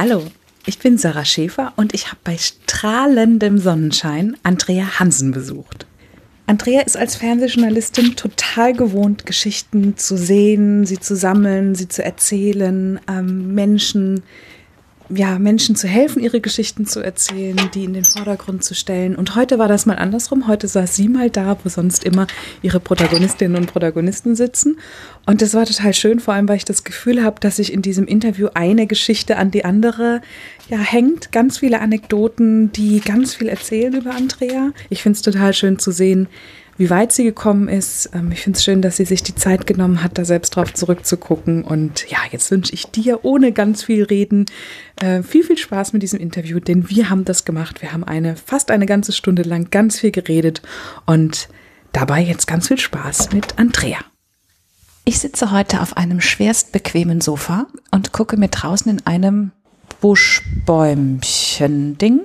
Hallo, ich bin Sarah Schäfer und ich habe bei strahlendem Sonnenschein Andrea Hansen besucht. Andrea ist als Fernsehjournalistin total gewohnt, Geschichten zu sehen, sie zu sammeln, sie zu erzählen, ähm, Menschen ja, Menschen zu helfen, ihre Geschichten zu erzählen, die in den Vordergrund zu stellen. Und heute war das mal andersrum. Heute saß sie mal da, wo sonst immer ihre Protagonistinnen und Protagonisten sitzen. Und das war total schön, vor allem, weil ich das Gefühl habe, dass sich in diesem Interview eine Geschichte an die andere ja, hängt. Ganz viele Anekdoten, die ganz viel erzählen über Andrea. Ich finde es total schön zu sehen, wie weit sie gekommen ist. Ähm, ich finde es schön, dass sie sich die Zeit genommen hat, da selbst drauf zurückzugucken. Und ja, jetzt wünsche ich dir ohne ganz viel Reden äh, viel, viel Spaß mit diesem Interview, denn wir haben das gemacht. Wir haben eine fast eine ganze Stunde lang ganz viel geredet und dabei jetzt ganz viel Spaß mit Andrea. Ich sitze heute auf einem schwerst bequemen Sofa und gucke mir draußen in einem Buschbäumchen-Ding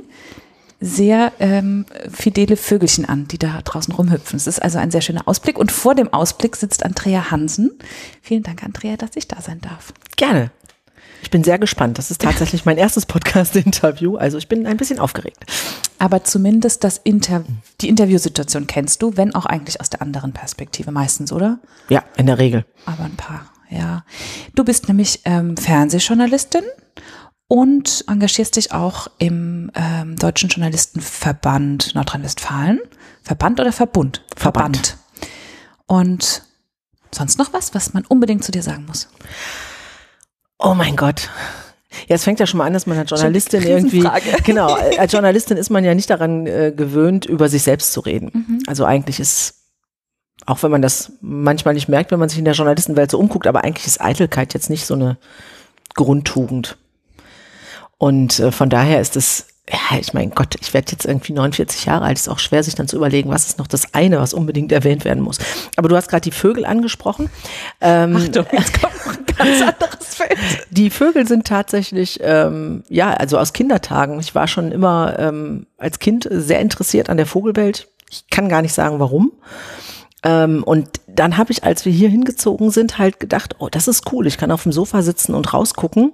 sehr ähm, fidele Vögelchen an, die da draußen rumhüpfen. Es ist also ein sehr schöner Ausblick. Und vor dem Ausblick sitzt Andrea Hansen. Vielen Dank, Andrea, dass ich da sein darf. Gerne. Ich bin sehr gespannt. Das ist tatsächlich mein erstes Podcast-Interview. Also ich bin ein bisschen aufgeregt. Aber zumindest das Inter die Interviewsituation kennst du, wenn auch eigentlich aus der anderen Perspektive meistens, oder? Ja, in der Regel. Aber ein paar, ja. Du bist nämlich ähm, Fernsehjournalistin und engagierst dich auch im ähm, Deutschen Journalistenverband Nordrhein-Westfalen. Verband oder Verbund? Verband. Verband. Und sonst noch was, was man unbedingt zu dir sagen muss? Oh mein Gott. Ja, es fängt ja schon mal an, dass man als Journalistin irgendwie, genau, als Journalistin ist man ja nicht daran äh, gewöhnt, über sich selbst zu reden. Mhm. Also eigentlich ist, auch wenn man das manchmal nicht merkt, wenn man sich in der Journalistenwelt so umguckt, aber eigentlich ist Eitelkeit jetzt nicht so eine Grundtugend. Und äh, von daher ist es, ja, ich mein Gott, ich werde jetzt irgendwie 49 Jahre alt, ist auch schwer, sich dann zu überlegen, was ist noch das eine, was unbedingt erwähnt werden muss. Aber du hast gerade die Vögel angesprochen. Ähm, Achtung, jetzt kommt noch ein ganz anderes Feld. Die Vögel sind tatsächlich, ähm, ja, also aus Kindertagen. Ich war schon immer ähm, als Kind sehr interessiert an der Vogelwelt. Ich kann gar nicht sagen, warum. Ähm, und dann habe ich, als wir hier hingezogen sind, halt gedacht, oh, das ist cool. Ich kann auf dem Sofa sitzen und rausgucken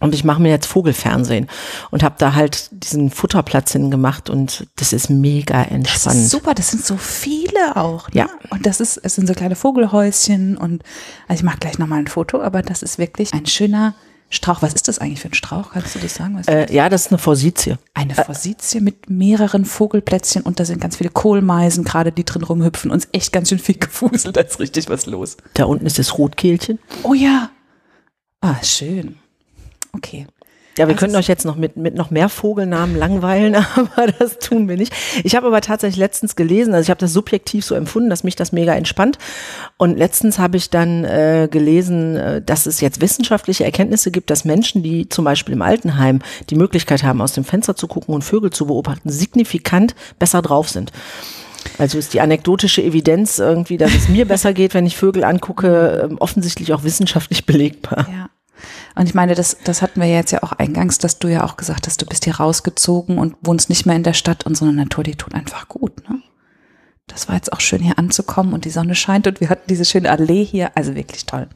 und ich mache mir jetzt Vogelfernsehen und habe da halt diesen Futterplatz hingemacht und das ist mega entspannt. Das ist super, das sind so viele auch. Ne? Ja. Und das ist, es sind so kleine Vogelhäuschen und also ich mache gleich nochmal ein Foto, aber das ist wirklich ein schöner Strauch. Was ist das eigentlich für ein Strauch? Kannst du das sagen? Äh, ja, das ist eine Forsythie. Eine Forsythie mit mehreren Vogelplätzchen und da sind ganz viele Kohlmeisen gerade, die drin rumhüpfen. Uns echt ganz schön viel gefuselt, da ist richtig was los. Da unten ist das Rotkehlchen. Oh ja. Ah, schön. Okay. Ja, wir also könnten euch jetzt noch mit, mit noch mehr Vogelnamen langweilen, aber das tun wir nicht. Ich habe aber tatsächlich letztens gelesen, also ich habe das subjektiv so empfunden, dass mich das mega entspannt. Und letztens habe ich dann äh, gelesen, äh, dass es jetzt wissenschaftliche Erkenntnisse gibt, dass Menschen, die zum Beispiel im Altenheim die Möglichkeit haben, aus dem Fenster zu gucken und Vögel zu beobachten, signifikant besser drauf sind. Also ist die anekdotische Evidenz irgendwie, dass es mir besser geht, wenn ich Vögel angucke, ähm, offensichtlich auch wissenschaftlich belegbar. Ja. Und ich meine, das, das hatten wir jetzt ja auch eingangs, dass du ja auch gesagt hast, du bist hier rausgezogen und wohnst nicht mehr in der Stadt und so eine Natur, die tut einfach gut, ne? Das war jetzt auch schön hier anzukommen und die Sonne scheint und wir hatten diese schöne Allee hier, also wirklich toll.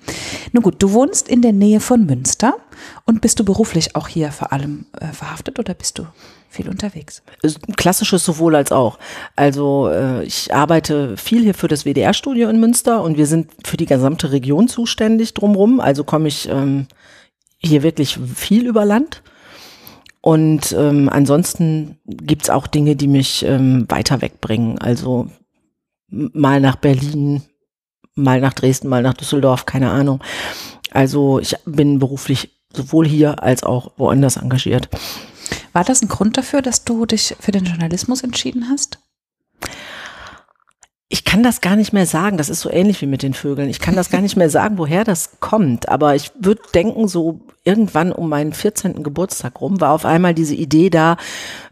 Nun gut, du wohnst in der Nähe von Münster und bist du beruflich auch hier vor allem äh, verhaftet oder bist du viel unterwegs? Klassisches sowohl als auch. Also äh, ich arbeite viel hier für das WDR-Studio in Münster und wir sind für die gesamte Region zuständig drumrum. Also komme ich ähm, hier wirklich viel über Land. Und ähm, ansonsten gibt's auch Dinge, die mich ähm, weiter wegbringen. Also mal nach Berlin, mal nach Dresden, mal nach Düsseldorf, keine Ahnung. Also ich bin beruflich sowohl hier als auch woanders engagiert. War das ein Grund dafür, dass du dich für den Journalismus entschieden hast? Ich kann das gar nicht mehr sagen. Das ist so ähnlich wie mit den Vögeln. Ich kann das gar nicht mehr sagen, woher das kommt. Aber ich würde denken, so irgendwann um meinen 14. Geburtstag rum war auf einmal diese Idee da.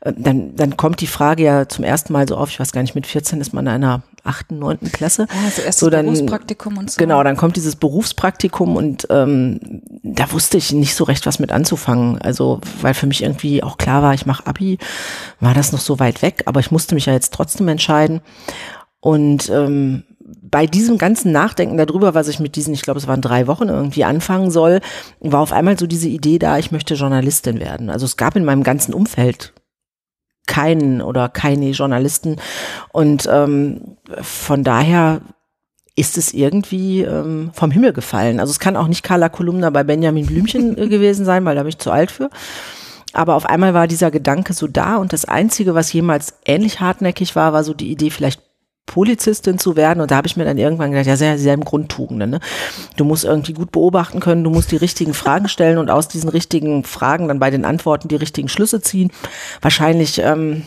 Äh, dann, dann kommt die Frage ja zum ersten Mal so auf. Ich weiß gar nicht, mit 14 ist man in einer achten, neunten Klasse. Ja, also erst so dann, Berufspraktikum und so. Genau, dann kommt dieses Berufspraktikum und ähm, da wusste ich nicht so recht, was mit anzufangen. Also, weil für mich irgendwie auch klar war, ich mache Abi, war das noch so weit weg, aber ich musste mich ja jetzt trotzdem entscheiden. Und ähm, bei diesem ganzen Nachdenken darüber, was ich mit diesen, ich glaube, es waren drei Wochen irgendwie anfangen soll, war auf einmal so diese Idee da, ich möchte Journalistin werden. Also es gab in meinem ganzen Umfeld keinen oder keine Journalisten und ähm, von daher ist es irgendwie ähm, vom Himmel gefallen. Also es kann auch nicht Carla Kolumna bei Benjamin Blümchen äh, gewesen sein, weil da bin ich zu alt für. Aber auf einmal war dieser Gedanke so da und das Einzige, was jemals ähnlich hartnäckig war, war so die Idee, vielleicht Polizistin zu werden. Und da habe ich mir dann irgendwann gedacht, ja, sehr dieselben Grundtugenden. Ne? Du musst irgendwie gut beobachten können, du musst die richtigen Fragen stellen und aus diesen richtigen Fragen dann bei den Antworten die richtigen Schlüsse ziehen. Wahrscheinlich ähm,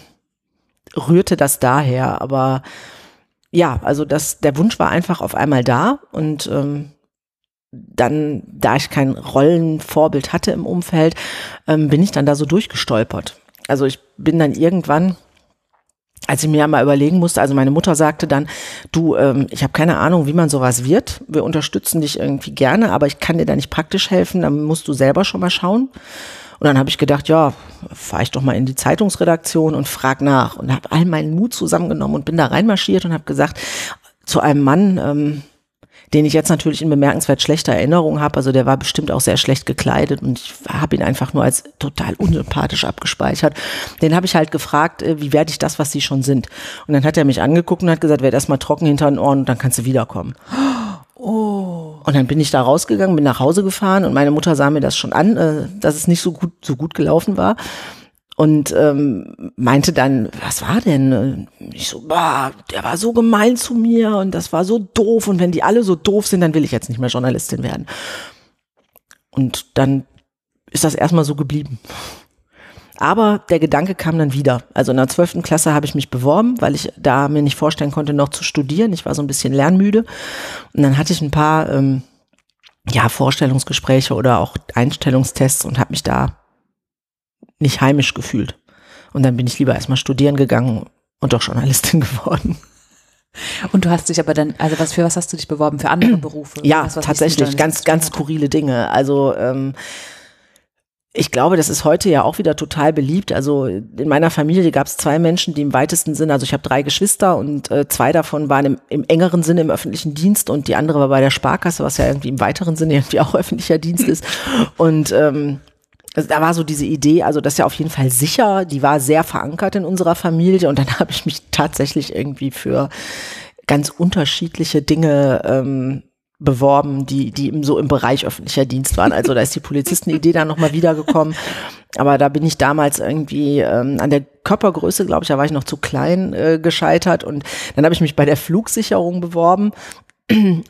rührte das daher, aber ja, also das, der Wunsch war einfach auf einmal da und ähm, dann, da ich kein Rollenvorbild hatte im Umfeld, ähm, bin ich dann da so durchgestolpert. Also ich bin dann irgendwann als ich mir mal überlegen musste, also meine Mutter sagte dann, du, ähm, ich habe keine Ahnung, wie man sowas wird. Wir unterstützen dich irgendwie gerne, aber ich kann dir da nicht praktisch helfen, dann musst du selber schon mal schauen. Und dann habe ich gedacht, ja, fahre ich doch mal in die Zeitungsredaktion und frag nach und habe all meinen Mut zusammengenommen und bin da reinmarschiert und habe gesagt zu einem Mann, ähm, den ich jetzt natürlich in bemerkenswert schlechter Erinnerung habe. Also der war bestimmt auch sehr schlecht gekleidet und ich habe ihn einfach nur als total unsympathisch abgespeichert. Den habe ich halt gefragt, äh, wie werde ich das, was sie schon sind? Und dann hat er mich angeguckt und hat gesagt, werd erstmal trocken hinter den Ohren und dann kannst du wiederkommen. Oh. Und dann bin ich da rausgegangen, bin nach Hause gefahren und meine Mutter sah mir das schon an, äh, dass es nicht so gut, so gut gelaufen war und ähm, meinte dann, was war denn? Ich so, bah, der war so gemein zu mir und das war so doof und wenn die alle so doof sind, dann will ich jetzt nicht mehr Journalistin werden. Und dann ist das erstmal so geblieben. Aber der Gedanke kam dann wieder. Also in der zwölften Klasse habe ich mich beworben, weil ich da mir nicht vorstellen konnte, noch zu studieren. Ich war so ein bisschen lernmüde. Und dann hatte ich ein paar ähm, ja, Vorstellungsgespräche oder auch Einstellungstests und habe mich da nicht heimisch gefühlt. Und dann bin ich lieber erstmal studieren gegangen und doch Journalistin geworden. Und du hast dich aber dann, also was für was hast du dich beworben? Für andere Berufe? Ja, was, was tatsächlich, ganz, ganz skurrile Dinge. Also ähm, ich glaube, das ist heute ja auch wieder total beliebt. Also in meiner Familie gab es zwei Menschen, die im weitesten Sinne, also ich habe drei Geschwister und äh, zwei davon waren im, im engeren Sinne im öffentlichen Dienst und die andere war bei der Sparkasse, was ja irgendwie im weiteren Sinne irgendwie auch öffentlicher Dienst ist. Und ähm, also da war so diese Idee, also das ist ja auf jeden Fall sicher, die war sehr verankert in unserer Familie und dann habe ich mich tatsächlich irgendwie für ganz unterschiedliche Dinge ähm, beworben, die, die so im Bereich öffentlicher Dienst waren. Also da ist die Polizistenidee dann nochmal wiedergekommen. Aber da bin ich damals irgendwie ähm, an der Körpergröße, glaube ich, da war ich noch zu klein äh, gescheitert. Und dann habe ich mich bei der Flugsicherung beworben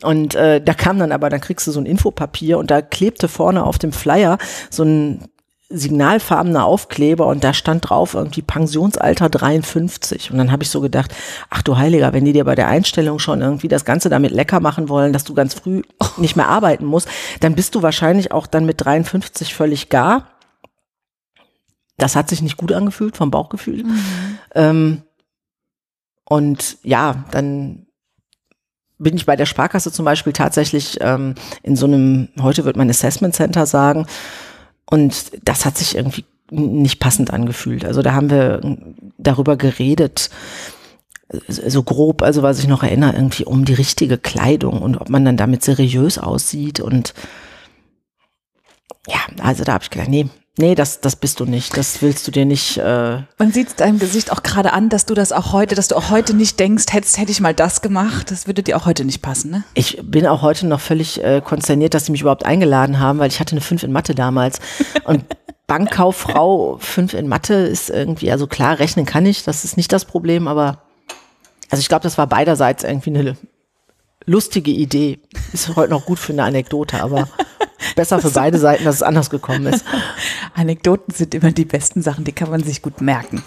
und äh, da kam dann aber, dann kriegst du so ein Infopapier und da klebte vorne auf dem Flyer so ein signalfarbener Aufkleber und da stand drauf irgendwie Pensionsalter 53. Und dann habe ich so gedacht, ach du Heiliger, wenn die dir bei der Einstellung schon irgendwie das Ganze damit lecker machen wollen, dass du ganz früh nicht mehr arbeiten musst, dann bist du wahrscheinlich auch dann mit 53 völlig gar. Das hat sich nicht gut angefühlt vom Bauchgefühl. Mhm. Ähm, und ja, dann bin ich bei der Sparkasse zum Beispiel tatsächlich ähm, in so einem, heute wird man Assessment Center sagen, und das hat sich irgendwie nicht passend angefühlt. Also da haben wir darüber geredet, so grob, also was ich noch erinnere, irgendwie um die richtige Kleidung und ob man dann damit seriös aussieht. Und ja, also da habe ich gedacht, nee, Nee, das, das bist du nicht. Das willst du dir nicht. Äh Man sieht deinem Gesicht auch gerade an, dass du das auch heute, dass du auch heute nicht denkst, hättest, hätte ich mal das gemacht. Das würde dir auch heute nicht passen, ne? Ich bin auch heute noch völlig äh, konsterniert, dass sie mich überhaupt eingeladen haben, weil ich hatte eine 5 in Mathe damals. Und Bankkauffrau 5 in Mathe ist irgendwie, also klar, rechnen kann ich, das ist nicht das Problem, aber also ich glaube, das war beiderseits irgendwie eine lustige Idee. Ist heute noch gut für eine Anekdote, aber besser für beide Seiten, dass es anders gekommen ist. Anekdoten sind immer die besten Sachen, die kann man sich gut merken.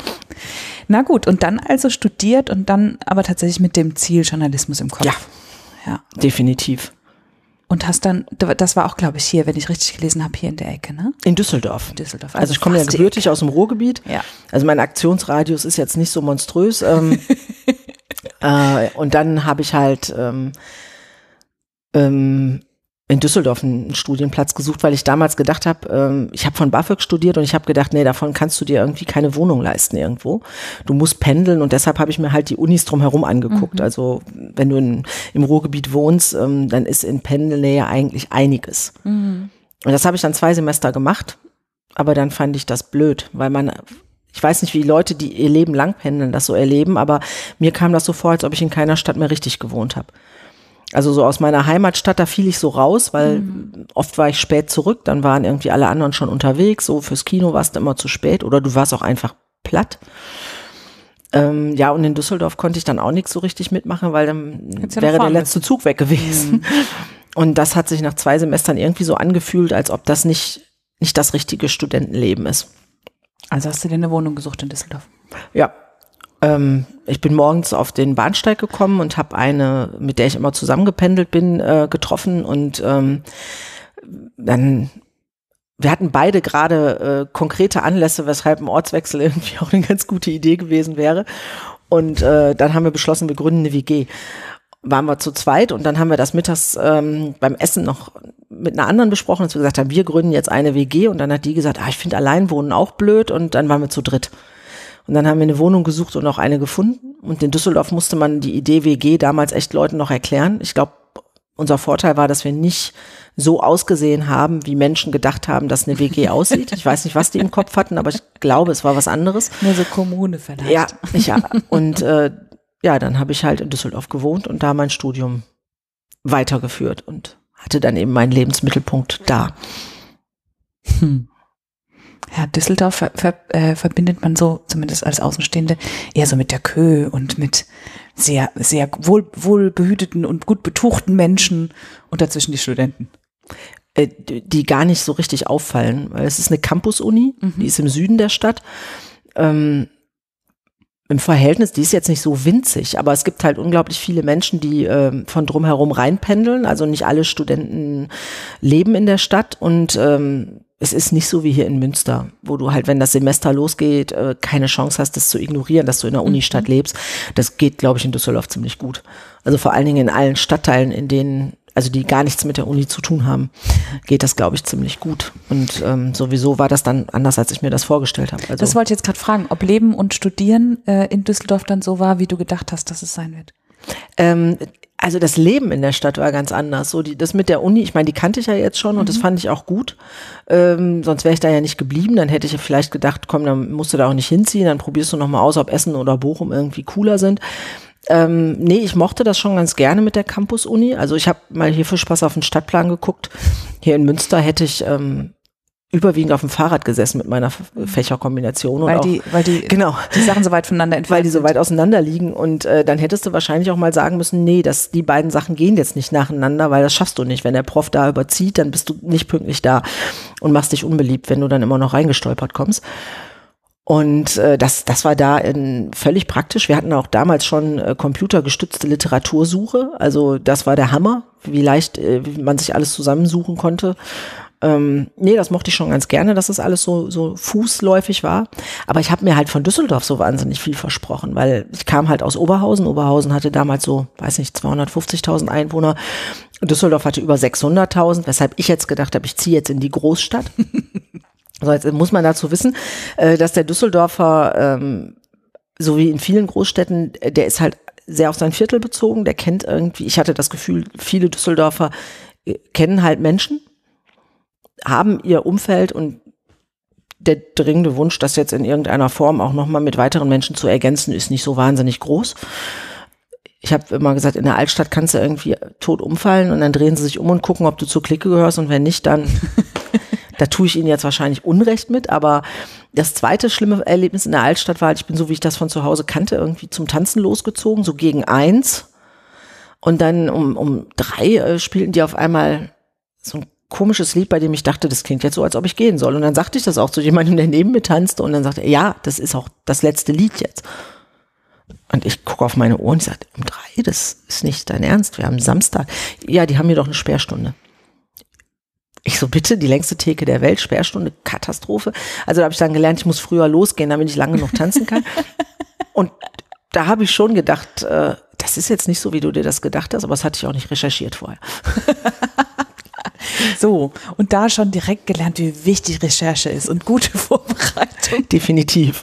Na gut, und dann also studiert und dann aber tatsächlich mit dem Ziel Journalismus im Kopf. Ja, ja. definitiv. Und hast dann, das war auch, glaube ich, hier, wenn ich richtig gelesen habe, hier in der Ecke, ne? In Düsseldorf. In Düsseldorf. Also, also ich komme ja gebürtig aus dem Ruhrgebiet. Ja. Also mein Aktionsradius ist jetzt nicht so monströs. Ähm, äh, und dann habe ich halt ähm, ähm, in Düsseldorf einen Studienplatz gesucht, weil ich damals gedacht habe, ähm, ich habe von BAföG studiert und ich habe gedacht, nee, davon kannst du dir irgendwie keine Wohnung leisten irgendwo. Du musst pendeln und deshalb habe ich mir halt die Unis drumherum angeguckt. Mhm. Also wenn du in, im Ruhrgebiet wohnst, ähm, dann ist in Pendelnähe eigentlich einiges. Mhm. Und das habe ich dann zwei Semester gemacht, aber dann fand ich das blöd, weil man ich weiß nicht, wie Leute, die ihr Leben lang pendeln, das so erleben, aber mir kam das so vor, als ob ich in keiner Stadt mehr richtig gewohnt habe. Also so aus meiner Heimatstadt, da fiel ich so raus, weil mhm. oft war ich spät zurück, dann waren irgendwie alle anderen schon unterwegs, so fürs Kino warst du immer zu spät oder du warst auch einfach platt. Ähm, ja, und in Düsseldorf konnte ich dann auch nichts so richtig mitmachen, weil dann ja wäre der letzte Zug weg gewesen. Mhm. Und das hat sich nach zwei Semestern irgendwie so angefühlt, als ob das nicht, nicht das richtige Studentenleben ist. Also hast du dir eine Wohnung gesucht in Düsseldorf? Ja. Ähm, ich bin morgens auf den Bahnsteig gekommen und habe eine, mit der ich immer zusammengependelt bin, äh, getroffen und ähm, dann wir hatten beide gerade äh, konkrete Anlässe, weshalb ein Ortswechsel irgendwie auch eine ganz gute Idee gewesen wäre. Und äh, dann haben wir beschlossen, wir gründen eine WG waren wir zu zweit und dann haben wir das mittags ähm, beim Essen noch mit einer anderen besprochen, dass wir gesagt haben, wir gründen jetzt eine WG und dann hat die gesagt, ah, ich finde Alleinwohnen auch blöd und dann waren wir zu dritt. Und dann haben wir eine Wohnung gesucht und auch eine gefunden. Und in Düsseldorf musste man die Idee WG damals echt Leuten noch erklären. Ich glaube, unser Vorteil war, dass wir nicht so ausgesehen haben, wie Menschen gedacht haben, dass eine WG aussieht. Ich weiß nicht, was die im Kopf hatten, aber ich glaube, es war was anderes. Nur so Kommune vielleicht. Ja, ja. Und äh, ja, dann habe ich halt in Düsseldorf gewohnt und da mein Studium weitergeführt und hatte dann eben meinen Lebensmittelpunkt da. Hm. Ja, Düsseldorf ver ver äh, verbindet man so, zumindest als Außenstehende, eher so mit der Kö und mit sehr, sehr wohl, wohlbehüteten und gut betuchten Menschen und dazwischen die Studenten. Äh, die gar nicht so richtig auffallen, weil es ist eine Campus-Uni, mhm. die ist im Süden der Stadt. Ähm, im Verhältnis, die ist jetzt nicht so winzig, aber es gibt halt unglaublich viele Menschen, die äh, von drumherum reinpendeln. Also nicht alle Studenten leben in der Stadt und ähm, es ist nicht so wie hier in Münster, wo du halt, wenn das Semester losgeht, äh, keine Chance hast, das zu ignorieren, dass du in der Unistadt mhm. lebst. Das geht, glaube ich, in Düsseldorf ziemlich gut. Also vor allen Dingen in allen Stadtteilen, in denen also die gar nichts mit der Uni zu tun haben, geht das, glaube ich, ziemlich gut. Und ähm, sowieso war das dann anders, als ich mir das vorgestellt habe. Also, das wollte ich jetzt gerade fragen, ob Leben und Studieren äh, in Düsseldorf dann so war, wie du gedacht hast, dass es sein wird. Ähm, also das Leben in der Stadt war ganz anders. So die, das mit der Uni, ich meine, die kannte ich ja jetzt schon und mhm. das fand ich auch gut. Ähm, sonst wäre ich da ja nicht geblieben. Dann hätte ich ja vielleicht gedacht, komm, dann musst du da auch nicht hinziehen. Dann probierst du noch mal aus, ob Essen oder Bochum irgendwie cooler sind. Ähm, nee, ich mochte das schon ganz gerne mit der Campus-Uni. Also ich habe mal hier für Spaß auf den Stadtplan geguckt. Hier in Münster hätte ich ähm, überwiegend auf dem Fahrrad gesessen mit meiner Fächerkombination. Weil, die, weil die, genau. die Sachen so weit voneinander entfernt Weil die so weit auseinander liegen. Und äh, dann hättest du wahrscheinlich auch mal sagen müssen, nee, dass die beiden Sachen gehen jetzt nicht nacheinander, weil das schaffst du nicht. Wenn der Prof da überzieht, dann bist du nicht pünktlich da und machst dich unbeliebt, wenn du dann immer noch reingestolpert kommst. Und äh, das, das war da in, völlig praktisch. Wir hatten auch damals schon äh, computergestützte Literatursuche. Also das war der Hammer, wie leicht äh, wie man sich alles zusammensuchen konnte. Ähm, nee, das mochte ich schon ganz gerne, dass das alles so, so fußläufig war. Aber ich habe mir halt von Düsseldorf so wahnsinnig viel versprochen, weil ich kam halt aus Oberhausen. Oberhausen hatte damals so, weiß nicht, 250.000 Einwohner. Düsseldorf hatte über 600.000, weshalb ich jetzt gedacht habe, ich ziehe jetzt in die Großstadt. So, jetzt muss man dazu wissen, äh, dass der Düsseldorfer, ähm, so wie in vielen Großstädten, äh, der ist halt sehr auf sein Viertel bezogen. Der kennt irgendwie, ich hatte das Gefühl, viele Düsseldorfer äh, kennen halt Menschen, haben ihr Umfeld und der dringende Wunsch, das jetzt in irgendeiner Form auch nochmal mit weiteren Menschen zu ergänzen, ist nicht so wahnsinnig groß. Ich habe immer gesagt, in der Altstadt kannst du irgendwie tot umfallen und dann drehen sie sich um und gucken, ob du zur Clique gehörst und wenn nicht, dann Da tue ich Ihnen jetzt wahrscheinlich Unrecht mit, aber das zweite schlimme Erlebnis in der Altstadt war, halt, ich bin so, wie ich das von zu Hause kannte, irgendwie zum Tanzen losgezogen, so gegen eins. Und dann um, um drei äh, spielten die auf einmal so ein komisches Lied, bei dem ich dachte, das klingt jetzt so, als ob ich gehen soll. Und dann sagte ich das auch zu jemandem, der neben mir tanzte. Und dann sagte er, ja, das ist auch das letzte Lied jetzt. Und ich gucke auf meine Ohren und ich sagte, um drei, das ist nicht dein Ernst, wir haben Samstag. Ja, die haben mir doch eine Sperrstunde. Ich so, bitte, die längste Theke der Welt, Sperrstunde, Katastrophe. Also da habe ich dann gelernt, ich muss früher losgehen, damit ich lange noch tanzen kann. Und da habe ich schon gedacht, äh, das ist jetzt nicht so, wie du dir das gedacht hast, aber das hatte ich auch nicht recherchiert vorher. So, und da schon direkt gelernt, wie wichtig Recherche ist und gute Vorbereitung. Definitiv.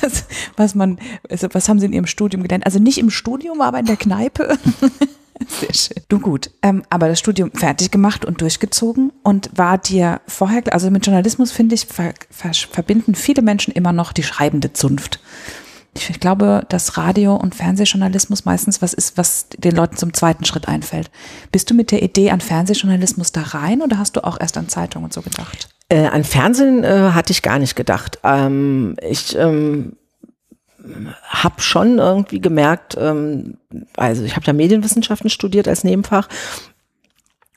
Das, was man, also was haben Sie in Ihrem Studium gelernt? Also nicht im Studium, aber in der Kneipe. Sehr schön. Du gut, ähm, aber das Studium fertig gemacht und durchgezogen und war dir vorher, also mit Journalismus finde ich, ver, ver, verbinden viele Menschen immer noch die schreibende Zunft. Ich glaube, dass Radio- und Fernsehjournalismus meistens was ist, was den Leuten zum zweiten Schritt einfällt. Bist du mit der Idee an Fernsehjournalismus da rein oder hast du auch erst an Zeitungen so gedacht? Äh, an Fernsehen äh, hatte ich gar nicht gedacht. Ähm, ich ähm, habe schon irgendwie gemerkt, ähm, also ich habe ja Medienwissenschaften studiert als Nebenfach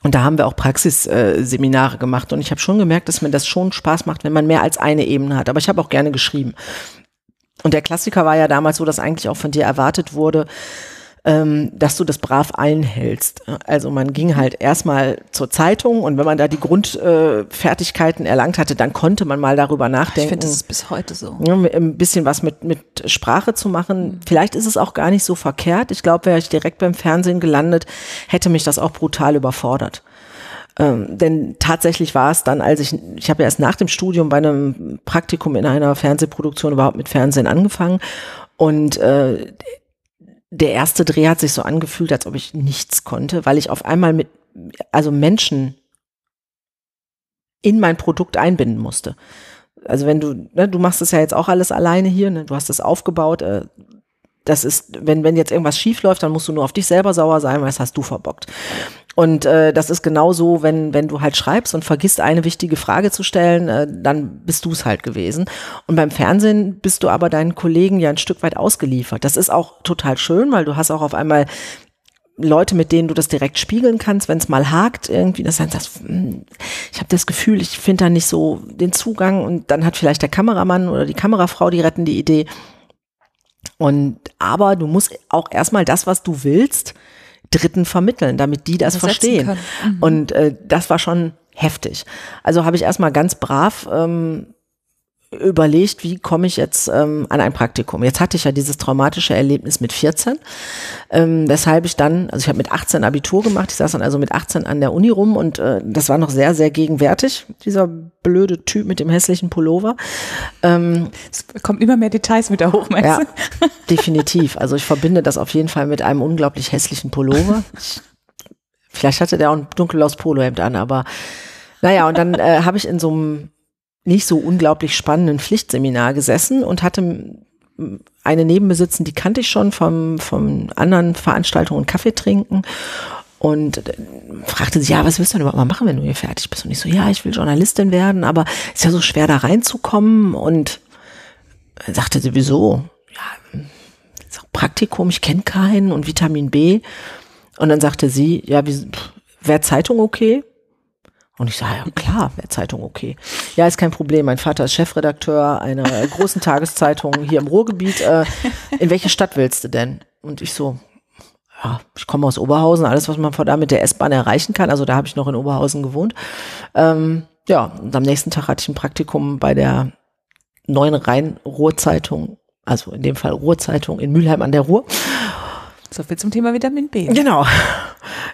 und da haben wir auch Praxisseminare äh, gemacht und ich habe schon gemerkt, dass mir das schon Spaß macht, wenn man mehr als eine Ebene hat. Aber ich habe auch gerne geschrieben. Und der Klassiker war ja damals so, dass eigentlich auch von dir erwartet wurde, ähm, dass du das brav einhältst. Also man ging halt erstmal zur Zeitung und wenn man da die Grundfertigkeiten äh, erlangt hatte, dann konnte man mal darüber nachdenken. Ich finde, das ist bis heute so. Ja, ein bisschen was mit, mit Sprache zu machen. Mhm. Vielleicht ist es auch gar nicht so verkehrt. Ich glaube, wäre ich direkt beim Fernsehen gelandet, hätte mich das auch brutal überfordert. Ähm, denn tatsächlich war es dann, als ich, ich habe ja erst nach dem Studium bei einem Praktikum in einer Fernsehproduktion überhaupt mit Fernsehen angefangen und äh, der erste Dreh hat sich so angefühlt, als ob ich nichts konnte, weil ich auf einmal mit, also Menschen in mein Produkt einbinden musste. Also wenn du, ne, du machst das ja jetzt auch alles alleine hier, ne, du hast es aufgebaut, äh, das ist, wenn, wenn jetzt irgendwas schief läuft, dann musst du nur auf dich selber sauer sein, weil das hast du verbockt. Und äh, das ist genauso, wenn, wenn du halt schreibst und vergisst, eine wichtige Frage zu stellen, äh, dann bist du es halt gewesen. Und beim Fernsehen bist du aber deinen Kollegen ja ein Stück weit ausgeliefert. Das ist auch total schön, weil du hast auch auf einmal Leute, mit denen du das direkt spiegeln kannst, wenn es mal hakt, irgendwie, das heißt, das, hm, ich habe das Gefühl, ich finde da nicht so den Zugang und dann hat vielleicht der Kameramann oder die Kamerafrau die rettende Idee. Und aber du musst auch erstmal das, was du willst, Dritten vermitteln, damit die das verstehen. Mhm. Und äh, das war schon heftig. Also habe ich erstmal ganz brav ähm, überlegt, wie komme ich jetzt ähm, an ein Praktikum. Jetzt hatte ich ja dieses traumatische Erlebnis mit 14, ähm, weshalb ich dann, also ich habe mit 18 Abitur gemacht, ich saß dann also mit 18 an der Uni rum und äh, das war noch sehr, sehr gegenwärtig, dieser blöde Typ mit dem hässlichen Pullover. Ähm, es kommen immer mehr Details mit der Hochmesse. Ja, definitiv. Also ich verbinde das auf jeden Fall mit einem unglaublich hässlichen Pullover. Ich, vielleicht hatte der auch ein dunkelblaues Polohemd an, aber naja, und dann äh, habe ich in so einem nicht so unglaublich spannenden Pflichtseminar gesessen und hatte eine neben mir sitzen, die kannte ich schon vom, vom anderen Veranstaltungen Kaffee trinken und äh, fragte sie, ja, was willst du denn überhaupt mal machen, wenn du hier fertig bist? Und ich so, ja, ich will Journalistin werden, aber ist ja so schwer da reinzukommen und sagte sie, wieso? Ja, Praktikum, ich kenne keinen und Vitamin B. Und dann sagte sie, ja, wäre Zeitung okay? Und ich sage, ja klar, wäre Zeitung okay. Ja, ist kein Problem. Mein Vater ist Chefredakteur einer großen Tageszeitung hier im Ruhrgebiet. Äh, in welche Stadt willst du denn? Und ich so, ja, ich komme aus Oberhausen, alles, was man von da mit der S-Bahn erreichen kann. Also da habe ich noch in Oberhausen gewohnt. Ähm, ja, und am nächsten Tag hatte ich ein Praktikum bei der Neuen Rhein-Ruhr-Zeitung, also in dem Fall Ruhr-Zeitung in Mülheim an der Ruhr. So viel zum Thema Vitamin B. Genau.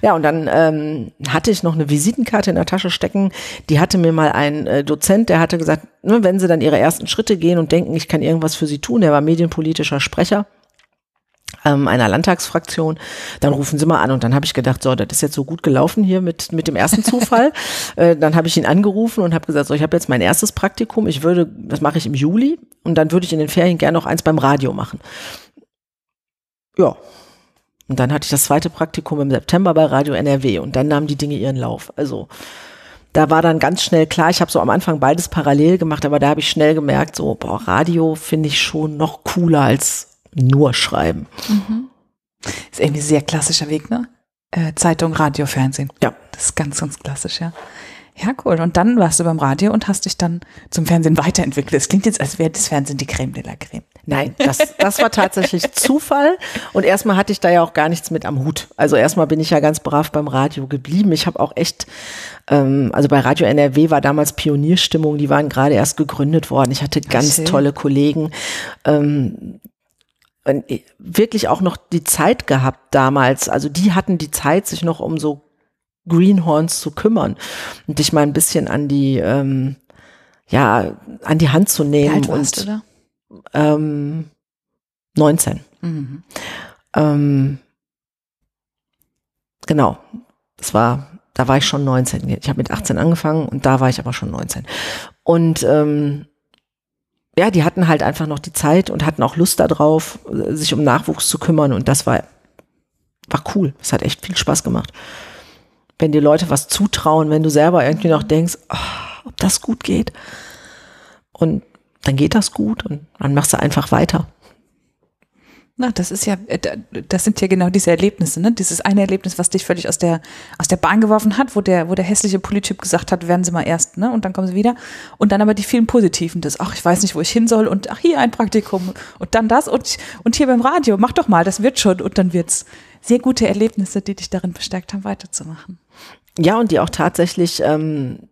Ja, und dann ähm, hatte ich noch eine Visitenkarte in der Tasche stecken. Die hatte mir mal ein äh, Dozent, der hatte gesagt, ne, wenn Sie dann Ihre ersten Schritte gehen und denken, ich kann irgendwas für Sie tun, der war medienpolitischer Sprecher ähm, einer Landtagsfraktion, dann rufen Sie mal an. Und dann habe ich gedacht, so, das ist jetzt so gut gelaufen hier mit, mit dem ersten Zufall. äh, dann habe ich ihn angerufen und habe gesagt, so, ich habe jetzt mein erstes Praktikum, ich würde, das mache ich im Juli und dann würde ich in den Ferien gerne noch eins beim Radio machen. Ja, und dann hatte ich das zweite Praktikum im September bei Radio NRW und dann nahmen die Dinge ihren Lauf. Also da war dann ganz schnell klar, ich habe so am Anfang beides parallel gemacht, aber da habe ich schnell gemerkt, so, boah, Radio finde ich schon noch cooler als nur schreiben. Mhm. Ist irgendwie ein sehr klassischer Weg, ne? Äh, Zeitung, Radio, Fernsehen. Ja. Das ist ganz, ganz klassisch, ja. Ja, cool. Und dann warst du beim Radio und hast dich dann zum Fernsehen weiterentwickelt. Es klingt jetzt, als wäre das Fernsehen die Creme de la Creme. Nein, das, das war tatsächlich Zufall. Und erstmal hatte ich da ja auch gar nichts mit am Hut. Also erstmal bin ich ja ganz brav beim Radio geblieben. Ich habe auch echt, ähm, also bei Radio NRW war damals Pionierstimmung, die waren gerade erst gegründet worden. Ich hatte ganz okay. tolle Kollegen. Ähm, wirklich auch noch die Zeit gehabt damals. Also die hatten die Zeit, sich noch um so Greenhorns zu kümmern und dich mal ein bisschen an die, ähm, ja, an die Hand zu nehmen. Wie alt warst und, du da? Ähm, 19. Mhm. Ähm, genau. Es war, da war ich schon 19. Ich habe mit 18 angefangen und da war ich aber schon 19. Und ähm, ja, die hatten halt einfach noch die Zeit und hatten auch Lust darauf, sich um Nachwuchs zu kümmern. Und das war, war cool. Es hat echt viel Spaß gemacht. Wenn dir Leute was zutrauen, wenn du selber irgendwie noch denkst, oh, ob das gut geht. Und dann geht das gut und dann machst du einfach weiter. Na, das ist ja, äh, das sind ja genau diese Erlebnisse, ne? Dieses eine Erlebnis, was dich völlig aus der, aus der Bahn geworfen hat, wo der, wo der hässliche Polytyp gesagt hat, werden Sie mal erst, ne? Und dann kommen Sie wieder. Und dann aber die vielen Positiven, das, ach, ich weiß nicht, wo ich hin soll und ach, hier ein Praktikum und dann das und, und hier beim Radio, mach doch mal, das wird schon und dann wird's. Sehr gute Erlebnisse, die dich darin bestärkt haben, weiterzumachen. Ja, und die auch tatsächlich ähm,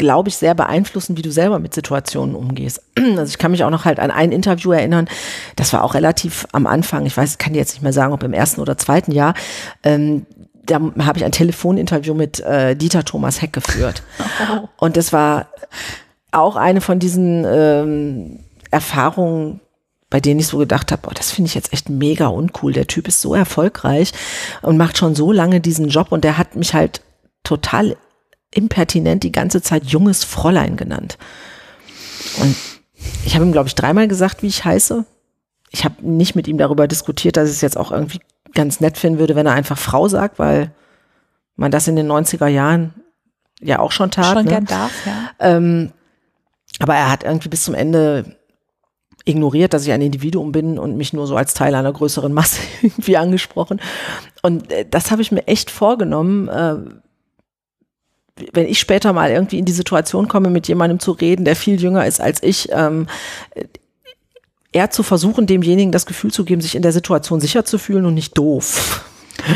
glaube ich, sehr beeinflussen, wie du selber mit Situationen umgehst. Also ich kann mich auch noch halt an ein Interview erinnern, das war auch relativ am Anfang, ich weiß, kann jetzt nicht mehr sagen, ob im ersten oder zweiten Jahr, ähm, da habe ich ein Telefoninterview mit äh, Dieter Thomas Heck geführt. Oh. Und das war auch eine von diesen ähm, Erfahrungen, bei denen ich so gedacht habe, oh, das finde ich jetzt echt mega uncool. Der Typ ist so erfolgreich und macht schon so lange diesen Job und der hat mich halt total impertinent die ganze Zeit junges Fräulein genannt. Und ich habe ihm, glaube ich, dreimal gesagt, wie ich heiße. Ich habe nicht mit ihm darüber diskutiert, dass ich es jetzt auch irgendwie ganz nett finden würde, wenn er einfach Frau sagt, weil man das in den 90er Jahren ja auch schon tat. Schon ne? gern darf, ja. Ähm, aber er hat irgendwie bis zum Ende ignoriert, dass ich ein Individuum bin und mich nur so als Teil einer größeren Masse irgendwie angesprochen. Und äh, das habe ich mir echt vorgenommen, äh, wenn ich später mal irgendwie in die Situation komme, mit jemandem zu reden, der viel jünger ist als ich, ähm, eher zu versuchen, demjenigen das Gefühl zu geben, sich in der Situation sicher zu fühlen und nicht doof.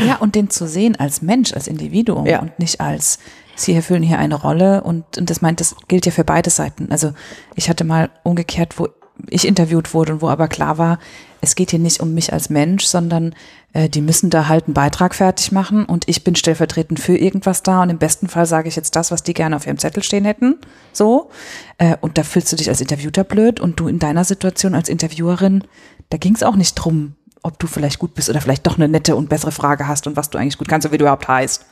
Ja, und den zu sehen als Mensch, als Individuum ja. und nicht als Sie erfüllen hier eine Rolle und, und das meint, das gilt ja für beide Seiten. Also ich hatte mal umgekehrt, wo ich interviewt wurde und wo aber klar war, es geht hier nicht um mich als Mensch, sondern äh, die müssen da halt einen Beitrag fertig machen und ich bin stellvertretend für irgendwas da und im besten Fall sage ich jetzt das, was die gerne auf ihrem Zettel stehen hätten. So. Äh, und da fühlst du dich als Interviewter blöd und du in deiner Situation als Interviewerin, da ging es auch nicht drum, ob du vielleicht gut bist oder vielleicht doch eine nette und bessere Frage hast und was du eigentlich gut kannst und wie du überhaupt heißt.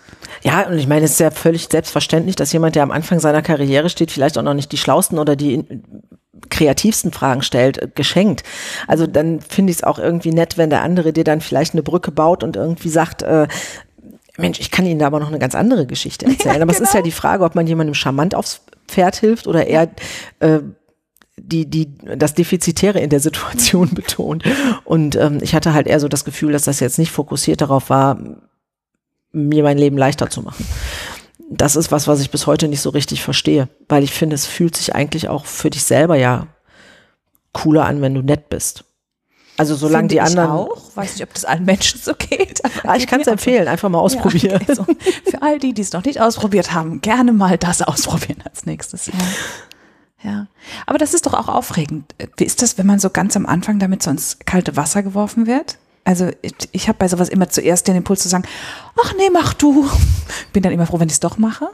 Ja, und ich meine, es ist ja völlig selbstverständlich, dass jemand, der am Anfang seiner Karriere steht, vielleicht auch noch nicht die schlausten oder die kreativsten Fragen stellt, äh, geschenkt. Also dann finde ich es auch irgendwie nett, wenn der andere dir dann vielleicht eine Brücke baut und irgendwie sagt, äh, Mensch, ich kann Ihnen da aber noch eine ganz andere Geschichte erzählen. Ja, aber genau. es ist ja genau. die Frage, ob man jemandem charmant aufs Pferd hilft oder eher äh, die, die, das Defizitäre in der Situation betont. Und ähm, ich hatte halt eher so das Gefühl, dass das jetzt nicht fokussiert darauf war, mir mein Leben leichter zu machen das ist was, was ich bis heute nicht so richtig verstehe, weil ich finde, es fühlt sich eigentlich auch für dich selber ja cooler an, wenn du nett bist. Also solange Finde die anderen. Ich auch. Weiß nicht, ob das allen Menschen so geht. Ah, ich kann es empfehlen, einfach mal ausprobieren. Ja, okay, so. Für all die, die es noch nicht ausprobiert haben, gerne mal das ausprobieren als nächstes. Ja. Ja. Aber das ist doch auch aufregend. Wie ist das, wenn man so ganz am Anfang damit so ins kalte Wasser geworfen wird? Also ich, ich habe bei sowas immer zuerst den Impuls zu sagen, ach nee, mach du. Bin dann immer froh, wenn ich es doch mache.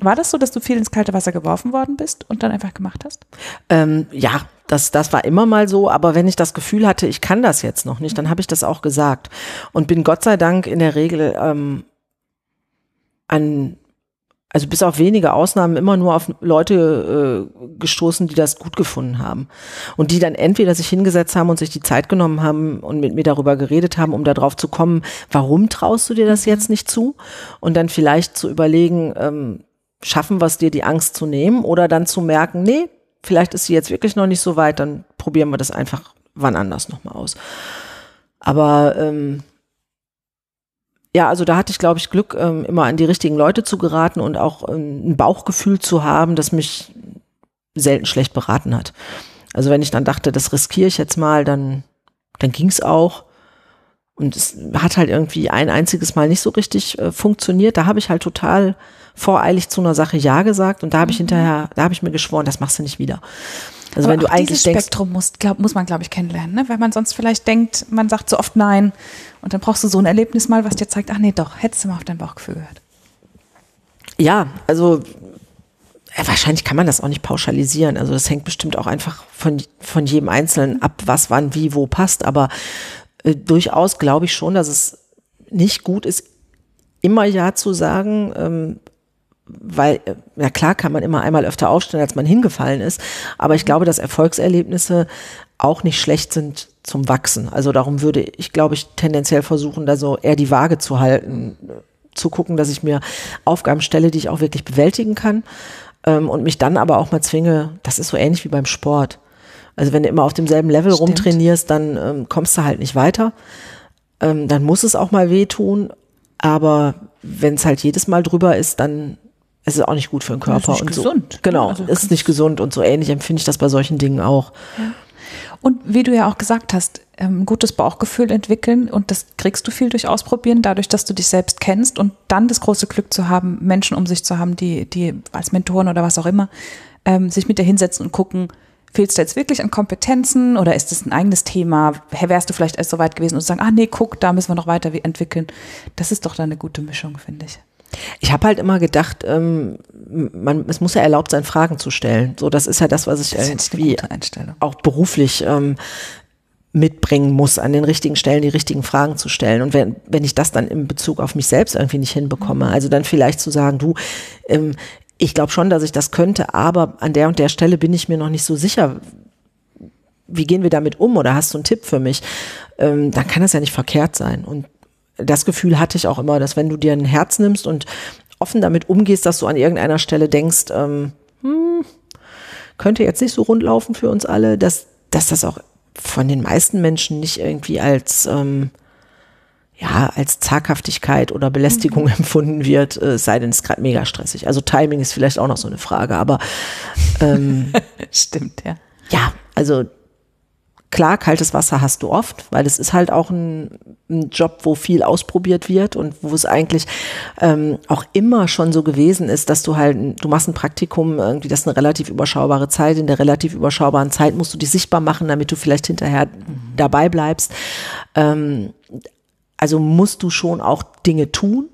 War das so, dass du viel ins kalte Wasser geworfen worden bist und dann einfach gemacht hast? Ähm, ja, das, das war immer mal so, aber wenn ich das Gefühl hatte, ich kann das jetzt noch nicht, dann habe ich das auch gesagt. Und bin Gott sei Dank in der Regel ähm, an also bis auf wenige Ausnahmen immer nur auf Leute äh, gestoßen, die das gut gefunden haben. Und die dann entweder sich hingesetzt haben und sich die Zeit genommen haben und mit mir darüber geredet haben, um darauf zu kommen, warum traust du dir das jetzt nicht zu? Und dann vielleicht zu überlegen, ähm, schaffen wir es dir, die Angst zu nehmen oder dann zu merken, nee, vielleicht ist sie jetzt wirklich noch nicht so weit, dann probieren wir das einfach wann anders nochmal aus. Aber ähm, ja, also da hatte ich, glaube ich, Glück, ähm, immer an die richtigen Leute zu geraten und auch ähm, ein Bauchgefühl zu haben, das mich selten schlecht beraten hat. Also wenn ich dann dachte, das riskiere ich jetzt mal, dann, dann ging es auch. Und es hat halt irgendwie ein einziges Mal nicht so richtig äh, funktioniert. Da habe ich halt total voreilig zu einer Sache Ja gesagt und da habe ich mhm. hinterher, da habe ich mir geschworen, das machst du nicht wieder. Also Aber wenn du eigentlich dieses denkst, Spektrum muss, glaub, muss man, glaube ich, kennenlernen, ne? weil man sonst vielleicht denkt, man sagt so oft Nein und dann brauchst du so ein Erlebnis mal, was dir zeigt, ach nee, doch, hättest du mal auf dein Bauchgefühl gehört. Ja, also wahrscheinlich kann man das auch nicht pauschalisieren. Also das hängt bestimmt auch einfach von, von jedem Einzelnen ab, was wann wie wo passt. Aber äh, durchaus glaube ich schon, dass es nicht gut ist, immer Ja zu sagen, ähm, weil, äh, na klar kann man immer einmal öfter aufstehen, als man hingefallen ist. Aber ich glaube, dass Erfolgserlebnisse auch nicht schlecht sind zum Wachsen. Also darum würde ich, glaube ich, tendenziell versuchen, da so eher die Waage zu halten, zu gucken, dass ich mir Aufgaben stelle, die ich auch wirklich bewältigen kann ähm, und mich dann aber auch mal zwinge, das ist so ähnlich wie beim Sport. Also wenn du immer auf demselben Level Stimmt. rumtrainierst, dann ähm, kommst du halt nicht weiter. Ähm, dann muss es auch mal wehtun, aber wenn es halt jedes Mal drüber ist, dann ist es auch nicht gut für den Körper. ist nicht und gesund. So. Genau, also ist nicht gesund und so ähnlich empfinde ich das bei solchen Dingen auch. Ja. Und wie du ja auch gesagt hast, ähm, ein gutes Bauchgefühl entwickeln und das kriegst du viel durch Ausprobieren, dadurch, dass du dich selbst kennst und dann das große Glück zu haben, Menschen um sich zu haben, die, die als Mentoren oder was auch immer, ähm, sich mit dir hinsetzen und gucken, fehlst du jetzt wirklich an Kompetenzen oder ist das ein eigenes Thema? Wärst du vielleicht erst so weit gewesen und sagen, ah nee, guck, da müssen wir noch weiter entwickeln. Das ist doch dann eine gute Mischung, finde ich. Ich habe halt immer gedacht, ähm, man, es muss ja erlaubt sein, Fragen zu stellen. So, das ist ja das, was ich das irgendwie auch beruflich ähm, mitbringen muss, an den richtigen Stellen die richtigen Fragen zu stellen. Und wenn, wenn ich das dann in Bezug auf mich selbst irgendwie nicht hinbekomme, mhm. also dann vielleicht zu sagen, du, ähm, ich glaube schon, dass ich das könnte, aber an der und der Stelle bin ich mir noch nicht so sicher. Wie gehen wir damit um oder hast du einen Tipp für mich? Ähm, dann kann das ja nicht verkehrt sein. Und das Gefühl hatte ich auch immer, dass wenn du dir ein Herz nimmst und offen damit umgehst, dass du an irgendeiner Stelle denkst, ähm, hm, könnte jetzt nicht so rund laufen für uns alle, dass, dass das auch von den meisten Menschen nicht irgendwie als ähm, ja, als Zaghaftigkeit oder Belästigung mhm. empfunden wird, äh, sei denn es ist gerade mega stressig. Also Timing ist vielleicht auch noch so eine Frage, aber ähm, stimmt, ja. Ja, also Klar, kaltes Wasser hast du oft, weil es ist halt auch ein, ein, Job, wo viel ausprobiert wird und wo es eigentlich ähm, auch immer schon so gewesen ist, dass du halt, du machst ein Praktikum, irgendwie, das ist eine relativ überschaubare Zeit. In der relativ überschaubaren Zeit musst du dich sichtbar machen, damit du vielleicht hinterher dabei bleibst. Ähm, also musst du schon auch Dinge tun.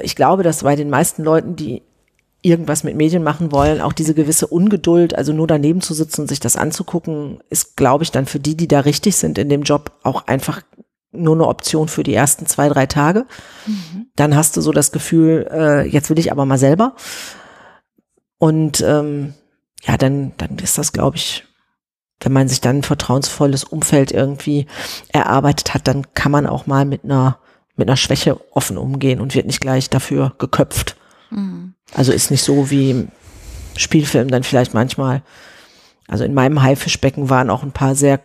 Ich glaube, dass bei den meisten Leuten, die irgendwas mit Medien machen wollen, auch diese gewisse Ungeduld, also nur daneben zu sitzen und sich das anzugucken, ist, glaube ich, dann für die, die da richtig sind in dem Job, auch einfach nur eine Option für die ersten zwei, drei Tage. Mhm. Dann hast du so das Gefühl, äh, jetzt will ich aber mal selber. Und ähm, ja, dann, dann ist das, glaube ich, wenn man sich dann ein vertrauensvolles Umfeld irgendwie erarbeitet hat, dann kann man auch mal mit einer, mit einer Schwäche offen umgehen und wird nicht gleich dafür geköpft. Mhm. Also ist nicht so wie im Spielfilm dann vielleicht manchmal. Also in meinem Haifischbecken waren auch ein paar sehr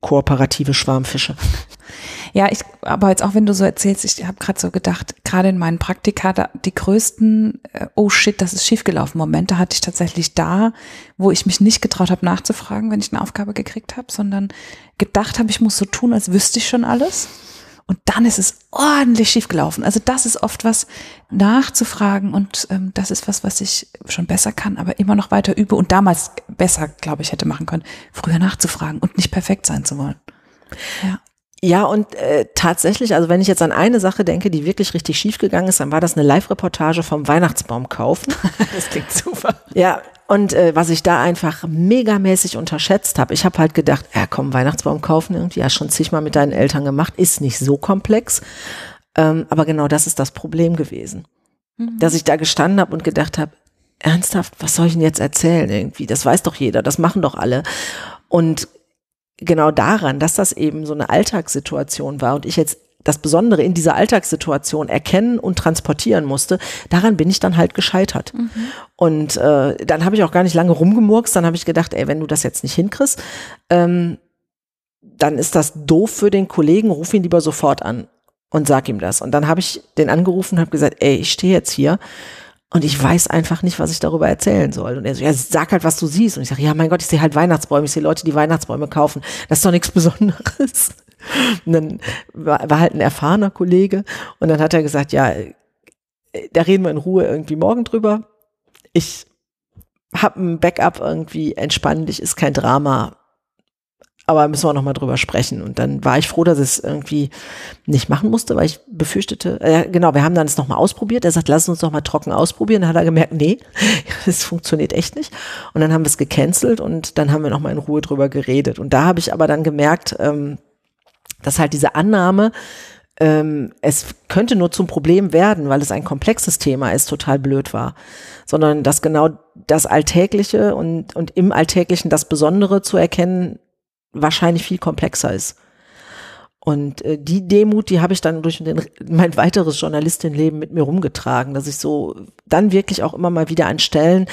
kooperative Schwarmfische. Ja, ich, aber jetzt auch wenn du so erzählst, ich habe gerade so gedacht, gerade in meinen Praktika, da, die größten, äh, oh shit, das ist schiefgelaufen, Momente hatte ich tatsächlich da, wo ich mich nicht getraut habe nachzufragen, wenn ich eine Aufgabe gekriegt habe, sondern gedacht habe, ich muss so tun, als wüsste ich schon alles. Und dann ist es ordentlich schiefgelaufen. Also das ist oft was nachzufragen und ähm, das ist was, was ich schon besser kann, aber immer noch weiter übe und damals besser, glaube ich, hätte machen können, früher nachzufragen und nicht perfekt sein zu wollen. Ja. Ja, und äh, tatsächlich, also wenn ich jetzt an eine Sache denke, die wirklich richtig schief gegangen ist, dann war das eine Live-Reportage vom Weihnachtsbaum kaufen. das klingt super. Ja, und äh, was ich da einfach megamäßig unterschätzt habe, ich habe halt gedacht, ja komm, Weihnachtsbaum kaufen irgendwie, ja schon zigmal mit deinen Eltern gemacht, ist nicht so komplex. Ähm, aber genau das ist das Problem gewesen. Mhm. Dass ich da gestanden habe und gedacht habe, ernsthaft, was soll ich denn jetzt erzählen irgendwie? Das weiß doch jeder, das machen doch alle. Und genau daran, dass das eben so eine Alltagssituation war und ich jetzt das Besondere in dieser Alltagssituation erkennen und transportieren musste, daran bin ich dann halt gescheitert. Mhm. Und äh, dann habe ich auch gar nicht lange rumgemurkst, dann habe ich gedacht, ey, wenn du das jetzt nicht hinkriegst, ähm, dann ist das doof für den Kollegen, ruf ihn lieber sofort an und sag ihm das. Und dann habe ich den angerufen und habe gesagt, ey, ich stehe jetzt hier und ich weiß einfach nicht, was ich darüber erzählen soll. Und er so, ja, sag halt, was du siehst. Und ich sage, ja, mein Gott, ich sehe halt Weihnachtsbäume, ich sehe Leute, die Weihnachtsbäume kaufen. Das ist doch nichts Besonderes. Und dann war, war halt ein erfahrener Kollege und dann hat er gesagt, ja, da reden wir in Ruhe irgendwie morgen drüber. Ich habe ein Backup irgendwie, entspann dich, ist kein Drama. aber müssen wir noch mal drüber sprechen. Und dann war ich froh, dass ich es irgendwie nicht machen musste, weil ich befürchtete, äh, genau, wir haben dann es noch mal ausprobiert. Er sagt, lass uns noch mal trocken ausprobieren. Dann hat er gemerkt, nee, das funktioniert echt nicht. Und dann haben wir es gecancelt und dann haben wir noch mal in Ruhe drüber geredet. Und da habe ich aber dann gemerkt, ähm, dass halt diese Annahme, ähm, es könnte nur zum Problem werden, weil es ein komplexes Thema ist, total blöd war. Sondern dass genau das Alltägliche und, und im Alltäglichen das Besondere zu erkennen, wahrscheinlich viel komplexer ist. Und äh, die Demut, die habe ich dann durch den, mein weiteres Journalistinnenleben mit mir rumgetragen, dass ich so dann wirklich auch immer mal wieder an Stellen,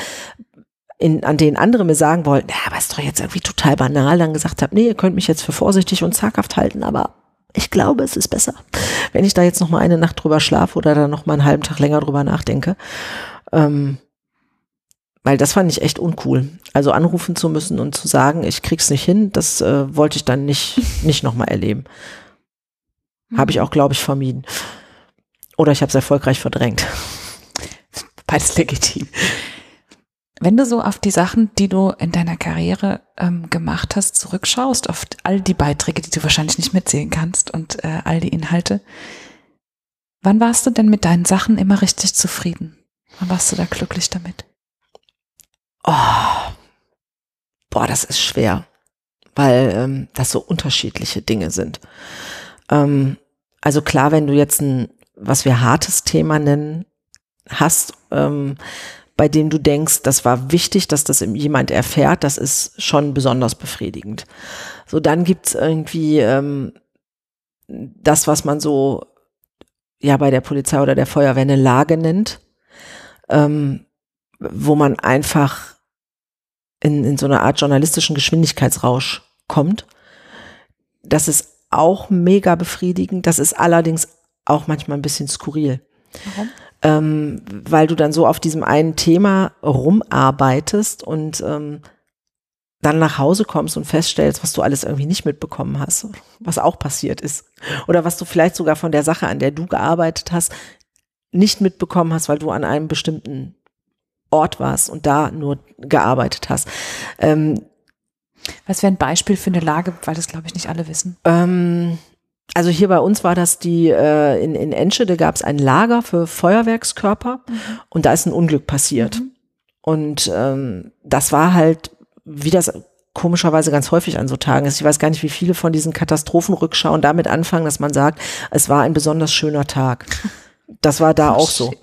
in, an denen andere mir sagen wollten, ja, aber ist doch jetzt irgendwie total banal, dann gesagt habe, nee, ihr könnt mich jetzt für vorsichtig und zaghaft halten, aber ich glaube, es ist besser, wenn ich da jetzt noch mal eine Nacht drüber schlafe oder da noch mal einen halben Tag länger drüber nachdenke. Ähm, weil das fand ich echt uncool. Also anrufen zu müssen und zu sagen, ich krieg's nicht hin, das äh, wollte ich dann nicht, nicht nochmal erleben. Habe ich auch, glaube ich, vermieden. Oder ich habe es erfolgreich verdrängt. Beides legitim. Wenn du so auf die Sachen, die du in deiner Karriere ähm, gemacht hast, zurückschaust, auf all die Beiträge, die du wahrscheinlich nicht mitzählen kannst und äh, all die Inhalte, wann warst du denn mit deinen Sachen immer richtig zufrieden? Wann warst du da glücklich damit? Oh, boah, das ist schwer, weil ähm, das so unterschiedliche Dinge sind. Ähm, also klar, wenn du jetzt ein, was wir hartes Thema nennen, hast, ähm, bei dem du denkst, das war wichtig, dass das jemand erfährt, das ist schon besonders befriedigend. So, dann gibt's irgendwie ähm, das, was man so ja bei der Polizei oder der Feuerwehr eine Lage nennt, ähm, wo man einfach in, in so eine Art journalistischen Geschwindigkeitsrausch kommt. Das ist auch mega befriedigend. Das ist allerdings auch manchmal ein bisschen skurril. Warum? Ähm, weil du dann so auf diesem einen Thema rumarbeitest und ähm, dann nach Hause kommst und feststellst, was du alles irgendwie nicht mitbekommen hast, was auch passiert ist. Oder was du vielleicht sogar von der Sache, an der du gearbeitet hast, nicht mitbekommen hast, weil du an einem bestimmten Ort warst und da nur gearbeitet hast. Ähm, Was wäre ein Beispiel für eine Lage, weil das glaube ich nicht alle wissen? Ähm, also hier bei uns war das die, äh, in, in Enschede gab es ein Lager für Feuerwerkskörper mhm. und da ist ein Unglück passiert. Mhm. Und ähm, das war halt, wie das komischerweise ganz häufig an so Tagen ist. Ich weiß gar nicht, wie viele von diesen Katastrophenrückschauen damit anfangen, dass man sagt, es war ein besonders schöner Tag. Das war da oh, auch so.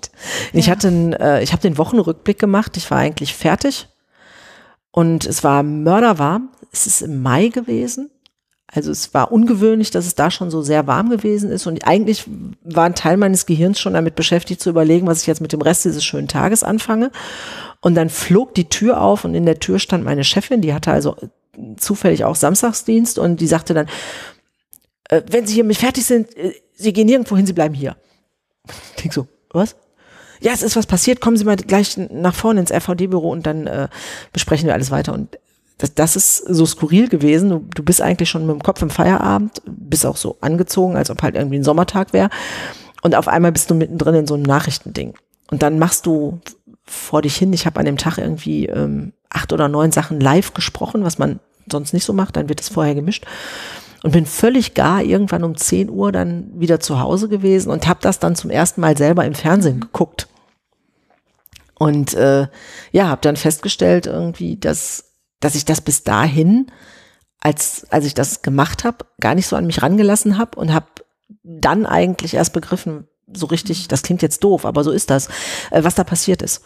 Ich hatte, äh, ich habe den Wochenrückblick gemacht. Ich war eigentlich fertig und es war mörderwarm. Es ist im Mai gewesen. Also es war ungewöhnlich, dass es da schon so sehr warm gewesen ist. Und eigentlich war ein Teil meines Gehirns schon damit beschäftigt zu überlegen, was ich jetzt mit dem Rest dieses schönen Tages anfange. Und dann flog die Tür auf und in der Tür stand meine Chefin, die hatte also zufällig auch Samstagsdienst und die sagte dann, äh, wenn Sie hier mit fertig sind, äh, Sie gehen nirgendwo hin, Sie bleiben hier. Ich denk so, was? Ja, es ist was passiert, kommen Sie mal gleich nach vorne ins RVD-Büro und dann äh, besprechen wir alles weiter. Und das, das ist so skurril gewesen. Du, du bist eigentlich schon mit dem Kopf im Feierabend, bist auch so angezogen, als ob halt irgendwie ein Sommertag wäre. Und auf einmal bist du mittendrin in so einem Nachrichtending. Und dann machst du vor dich hin, ich habe an dem Tag irgendwie ähm, acht oder neun Sachen live gesprochen, was man sonst nicht so macht, dann wird es vorher gemischt und bin völlig gar irgendwann um 10 Uhr dann wieder zu Hause gewesen und habe das dann zum ersten Mal selber im Fernsehen geguckt. Und äh, ja, habe dann festgestellt irgendwie, dass, dass ich das bis dahin, als, als ich das gemacht habe, gar nicht so an mich rangelassen habe und habe dann eigentlich erst begriffen, so richtig, das klingt jetzt doof, aber so ist das, äh, was da passiert ist.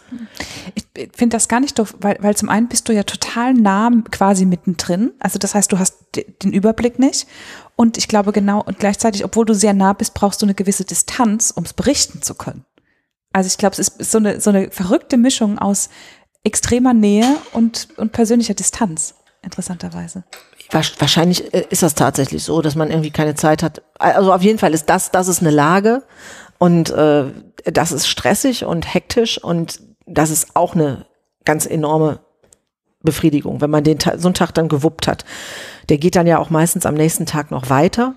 Ich finde das gar nicht doof, weil, weil zum einen bist du ja total nah quasi mittendrin. Also das heißt, du hast den Überblick nicht. Und ich glaube genau, und gleichzeitig, obwohl du sehr nah bist, brauchst du eine gewisse Distanz, um es berichten zu können. Also ich glaube, es ist so eine, so eine verrückte Mischung aus extremer Nähe und, und persönlicher Distanz, interessanterweise. Wahrscheinlich äh, ist das tatsächlich so, dass man irgendwie keine Zeit hat. Also auf jeden Fall ist das, das ist eine Lage, und äh, das ist stressig und hektisch und das ist auch eine ganz enorme Befriedigung, wenn man den so einen Tag dann gewuppt hat. Der geht dann ja auch meistens am nächsten Tag noch weiter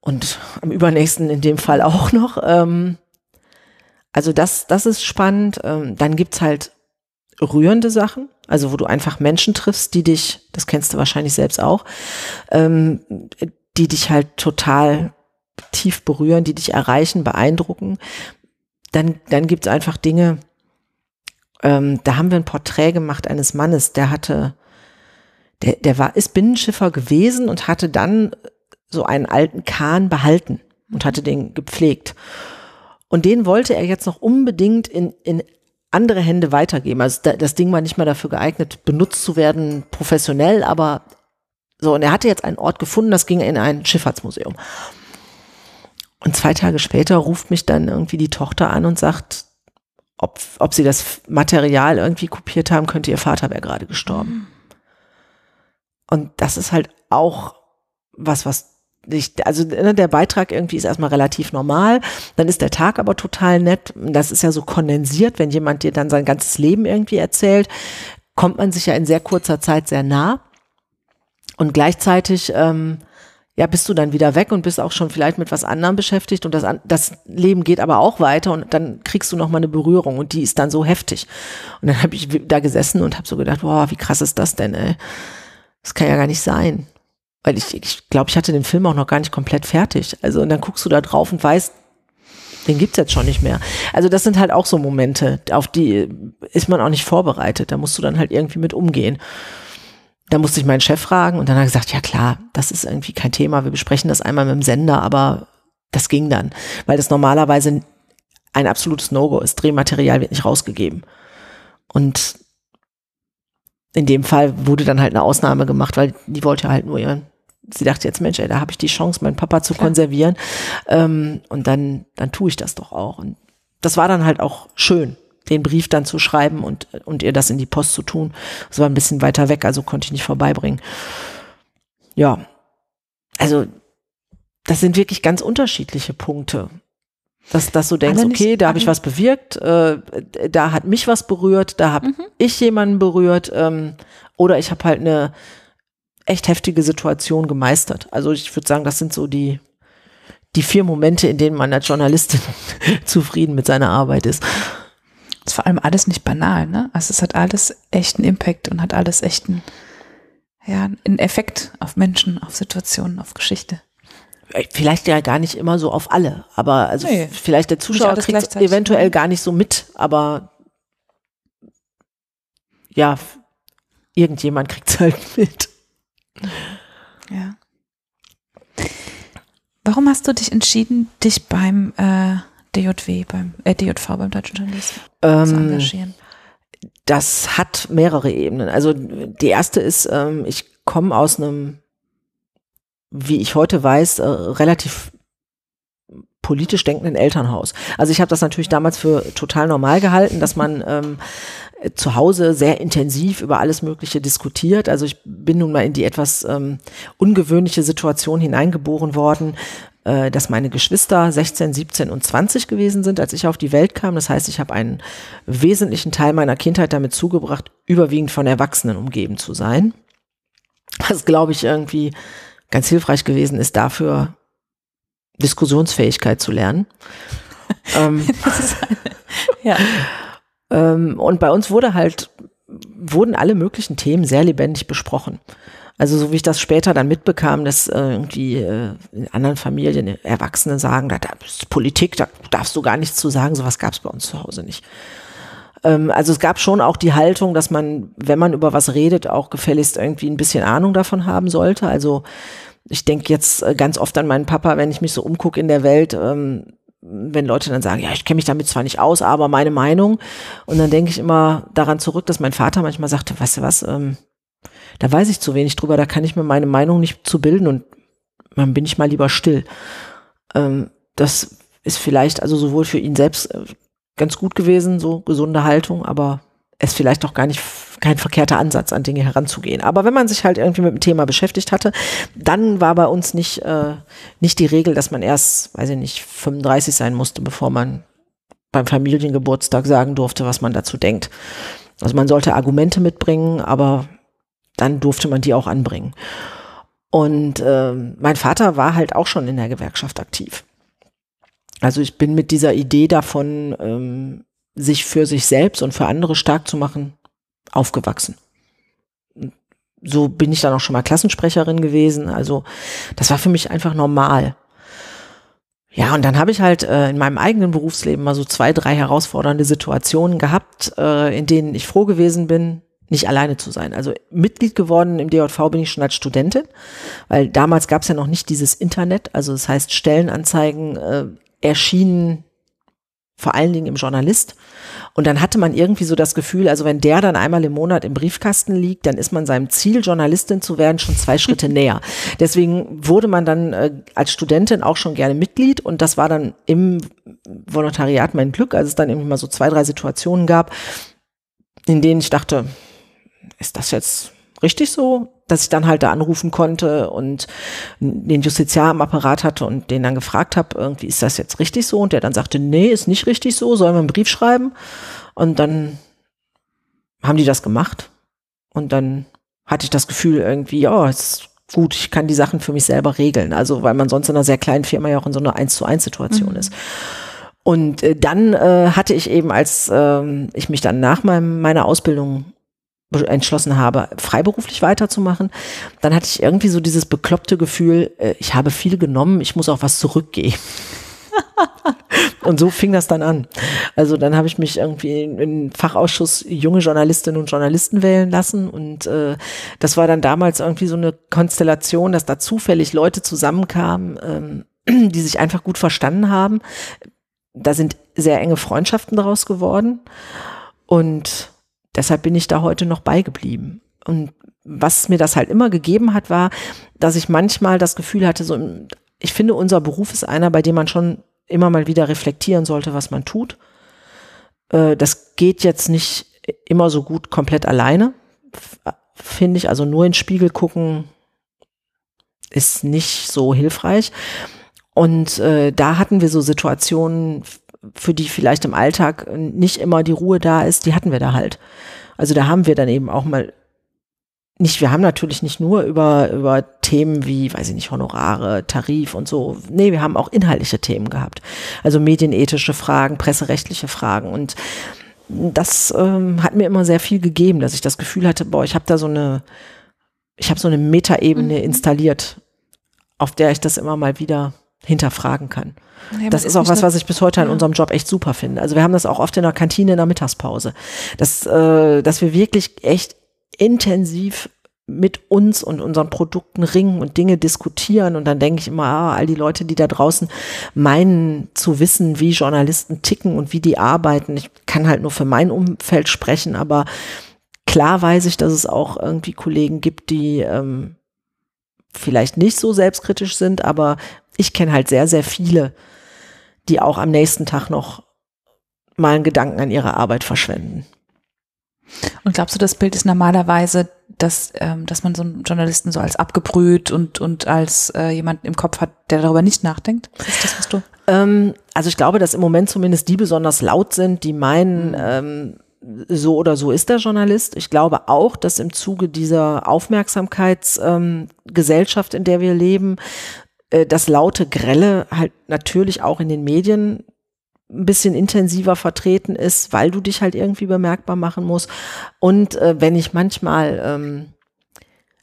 und am übernächsten in dem Fall auch noch. Ähm, also das, das ist spannend. Ähm, dann gibt's halt rührende Sachen. Also wo du einfach Menschen triffst, die dich, das kennst du wahrscheinlich selbst auch, ähm, die dich halt total tief berühren, die dich erreichen, beeindrucken. Dann, dann gibt's einfach Dinge, ähm, da haben wir ein Porträt gemacht eines Mannes, der hatte, der, der war, ist Binnenschiffer gewesen und hatte dann so einen alten Kahn behalten und hatte den gepflegt. Und den wollte er jetzt noch unbedingt in, in andere Hände weitergeben. Also das Ding war nicht mal dafür geeignet, benutzt zu werden, professionell, aber so, und er hatte jetzt einen Ort gefunden, das ging in ein Schifffahrtsmuseum. Und zwei Tage später ruft mich dann irgendwie die Tochter an und sagt, ob, ob sie das Material irgendwie kopiert haben könnte, ihr Vater wäre gerade gestorben. Mhm. Und das ist halt auch was, was ich, also ne, der Beitrag irgendwie ist erstmal relativ normal, dann ist der Tag aber total nett. Das ist ja so kondensiert, wenn jemand dir dann sein ganzes Leben irgendwie erzählt, kommt man sich ja in sehr kurzer Zeit sehr nah. Und gleichzeitig ähm, ja, bist du dann wieder weg und bist auch schon vielleicht mit was anderem beschäftigt und das, das Leben geht aber auch weiter und dann kriegst du noch mal eine Berührung und die ist dann so heftig. Und dann habe ich da gesessen und habe so gedacht, boah, wie krass ist das denn, ey? Das kann ja gar nicht sein. Weil ich, ich glaube, ich hatte den Film auch noch gar nicht komplett fertig. Also und dann guckst du da drauf und weißt, den gibt's jetzt schon nicht mehr. Also das sind halt auch so Momente, auf die ist man auch nicht vorbereitet. Da musst du dann halt irgendwie mit umgehen. Da musste ich meinen Chef fragen und dann hat er gesagt, ja klar, das ist irgendwie kein Thema. Wir besprechen das einmal mit dem Sender, aber das ging dann, weil das normalerweise ein absolutes No-Go ist. Drehmaterial wird nicht rausgegeben. Und in dem Fall wurde dann halt eine Ausnahme gemacht, weil die wollte halt nur ihren, sie dachte jetzt, Mensch, ey, da habe ich die Chance, meinen Papa zu Klar. konservieren. Ähm, und dann, dann tue ich das doch auch. Und das war dann halt auch schön den Brief dann zu schreiben und, und ihr das in die Post zu tun. Das war ein bisschen weiter weg, also konnte ich nicht vorbeibringen. Ja, also das sind wirklich ganz unterschiedliche Punkte. Dass, dass du denkst, okay, da habe ich was bewirkt, äh, da hat mich was berührt, da habe mhm. ich jemanden berührt ähm, oder ich habe halt eine echt heftige Situation gemeistert. Also ich würde sagen, das sind so die, die vier Momente, in denen man als Journalistin zufrieden mit seiner Arbeit ist ist vor allem alles nicht banal, ne? Also es hat alles echten Impact und hat alles echten, ja, einen Effekt auf Menschen, auf Situationen, auf Geschichte. Äh, vielleicht ja gar nicht immer so auf alle, aber also nee, vielleicht der Zuschauer kriegt eventuell ne? gar nicht so mit, aber ja, irgendjemand kriegt es halt mit. Ja. Warum hast du dich entschieden, dich beim äh, DJW, beim äh, DJV, beim Deutschen Journalisten ähm, zu engagieren? Das hat mehrere Ebenen. Also die erste ist, ähm, ich komme aus einem, wie ich heute weiß, äh, relativ politisch denkenden Elternhaus. Also ich habe das natürlich damals für total normal gehalten, dass man ähm, zu Hause sehr intensiv über alles Mögliche diskutiert. Also ich bin nun mal in die etwas ähm, ungewöhnliche Situation hineingeboren worden, äh, dass meine Geschwister 16, 17 und 20 gewesen sind, als ich auf die Welt kam. Das heißt, ich habe einen wesentlichen Teil meiner Kindheit damit zugebracht, überwiegend von Erwachsenen umgeben zu sein. Was, glaube ich, irgendwie ganz hilfreich gewesen ist, dafür Diskussionsfähigkeit zu lernen. ähm, ja. Ähm, und bei uns wurde halt, wurden alle möglichen Themen sehr lebendig besprochen. Also so wie ich das später dann mitbekam, dass äh, irgendwie äh, in anderen Familien Erwachsene sagen, da, da ist Politik, da darfst du gar nichts zu sagen, sowas gab es bei uns zu Hause nicht. Ähm, also es gab schon auch die Haltung, dass man, wenn man über was redet, auch gefälligst irgendwie ein bisschen Ahnung davon haben sollte. Also ich denke jetzt äh, ganz oft an meinen Papa, wenn ich mich so umgucke in der Welt, ähm, wenn Leute dann sagen, ja, ich kenne mich damit zwar nicht aus, aber meine Meinung. Und dann denke ich immer daran zurück, dass mein Vater manchmal sagte, weißt du was, ähm, da weiß ich zu wenig drüber, da kann ich mir meine Meinung nicht zu bilden und dann bin ich mal lieber still. Ähm, das ist vielleicht also sowohl für ihn selbst äh, ganz gut gewesen, so gesunde Haltung, aber es vielleicht auch gar nicht kein verkehrter Ansatz, an Dinge heranzugehen. Aber wenn man sich halt irgendwie mit dem Thema beschäftigt hatte, dann war bei uns nicht, äh, nicht die Regel, dass man erst, weiß ich nicht, 35 sein musste, bevor man beim Familiengeburtstag sagen durfte, was man dazu denkt. Also man sollte Argumente mitbringen, aber dann durfte man die auch anbringen. Und äh, mein Vater war halt auch schon in der Gewerkschaft aktiv. Also ich bin mit dieser Idee davon, ähm, sich für sich selbst und für andere stark zu machen, aufgewachsen. So bin ich dann auch schon mal Klassensprecherin gewesen. Also das war für mich einfach normal. Ja, und dann habe ich halt äh, in meinem eigenen Berufsleben mal so zwei, drei herausfordernde Situationen gehabt, äh, in denen ich froh gewesen bin, nicht alleine zu sein. Also Mitglied geworden im DJV bin ich schon als Studentin, weil damals gab es ja noch nicht dieses Internet. Also das heißt, Stellenanzeigen äh, erschienen vor allen Dingen im Journalist. Und dann hatte man irgendwie so das Gefühl, also wenn der dann einmal im Monat im Briefkasten liegt, dann ist man seinem Ziel, Journalistin zu werden, schon zwei Schritte näher. Deswegen wurde man dann äh, als Studentin auch schon gerne Mitglied und das war dann im Volontariat mein Glück, als es dann irgendwie mal so zwei, drei Situationen gab, in denen ich dachte, ist das jetzt richtig so, dass ich dann halt da anrufen konnte und den Justiziar am Apparat hatte und den dann gefragt habe, irgendwie ist das jetzt richtig so? Und der dann sagte, nee, ist nicht richtig so, sollen wir einen Brief schreiben? Und dann haben die das gemacht. Und dann hatte ich das Gefühl irgendwie, ja, ist gut, ich kann die Sachen für mich selber regeln. Also, weil man sonst in einer sehr kleinen Firma ja auch in so einer Eins zu eins Situation mhm. ist. Und äh, dann äh, hatte ich eben, als äh, ich mich dann nach meinem, meiner Ausbildung entschlossen habe, freiberuflich weiterzumachen, dann hatte ich irgendwie so dieses bekloppte Gefühl, äh, ich habe viel genommen, ich muss auch was zurückgeben. und so fing das dann an. Also dann habe ich mich irgendwie in den Fachausschuss junge Journalistinnen und Journalisten wählen lassen und äh, das war dann damals irgendwie so eine Konstellation, dass da zufällig Leute zusammenkamen, ähm, die sich einfach gut verstanden haben. Da sind sehr enge Freundschaften daraus geworden und Deshalb bin ich da heute noch beigeblieben. Und was mir das halt immer gegeben hat, war, dass ich manchmal das Gefühl hatte, so, ich finde, unser Beruf ist einer, bei dem man schon immer mal wieder reflektieren sollte, was man tut. Äh, das geht jetzt nicht immer so gut komplett alleine, finde ich. Also nur in Spiegel gucken ist nicht so hilfreich. Und äh, da hatten wir so Situationen, für die vielleicht im Alltag nicht immer die Ruhe da ist, die hatten wir da halt. Also da haben wir dann eben auch mal nicht, wir haben natürlich nicht nur über, über Themen wie, weiß ich nicht, Honorare, Tarif und so. Nee, wir haben auch inhaltliche Themen gehabt. Also medienethische Fragen, presserechtliche Fragen. Und das ähm, hat mir immer sehr viel gegeben, dass ich das Gefühl hatte, boah, ich habe da so eine, ich habe so eine Metaebene mhm. installiert, auf der ich das immer mal wieder hinterfragen kann. Ja, das ist auch was, was ich bis heute an unserem Job echt super finde. Also wir haben das auch oft in der Kantine in der Mittagspause, dass, äh, dass wir wirklich echt intensiv mit uns und unseren Produkten ringen und Dinge diskutieren. Und dann denke ich immer, ah, all die Leute, die da draußen meinen zu wissen, wie Journalisten ticken und wie die arbeiten. Ich kann halt nur für mein Umfeld sprechen, aber klar weiß ich, dass es auch irgendwie Kollegen gibt, die ähm, vielleicht nicht so selbstkritisch sind, aber ich kenne halt sehr, sehr viele, die auch am nächsten Tag noch mal einen Gedanken an ihre Arbeit verschwenden. Und glaubst du, das Bild ist normalerweise, dass, ähm, dass man so einen Journalisten so als abgebrüht und, und als äh, jemand im Kopf hat, der darüber nicht nachdenkt? Ist das, was du? Ähm, also ich glaube, dass im Moment zumindest die besonders laut sind, die meinen, mhm. ähm, so oder so ist der Journalist. Ich glaube auch, dass im Zuge dieser Aufmerksamkeitsgesellschaft, ähm, in der wir leben, äh, das laute Grelle halt natürlich auch in den Medien ein bisschen intensiver vertreten ist, weil du dich halt irgendwie bemerkbar machen musst. Und äh, wenn ich manchmal, ähm,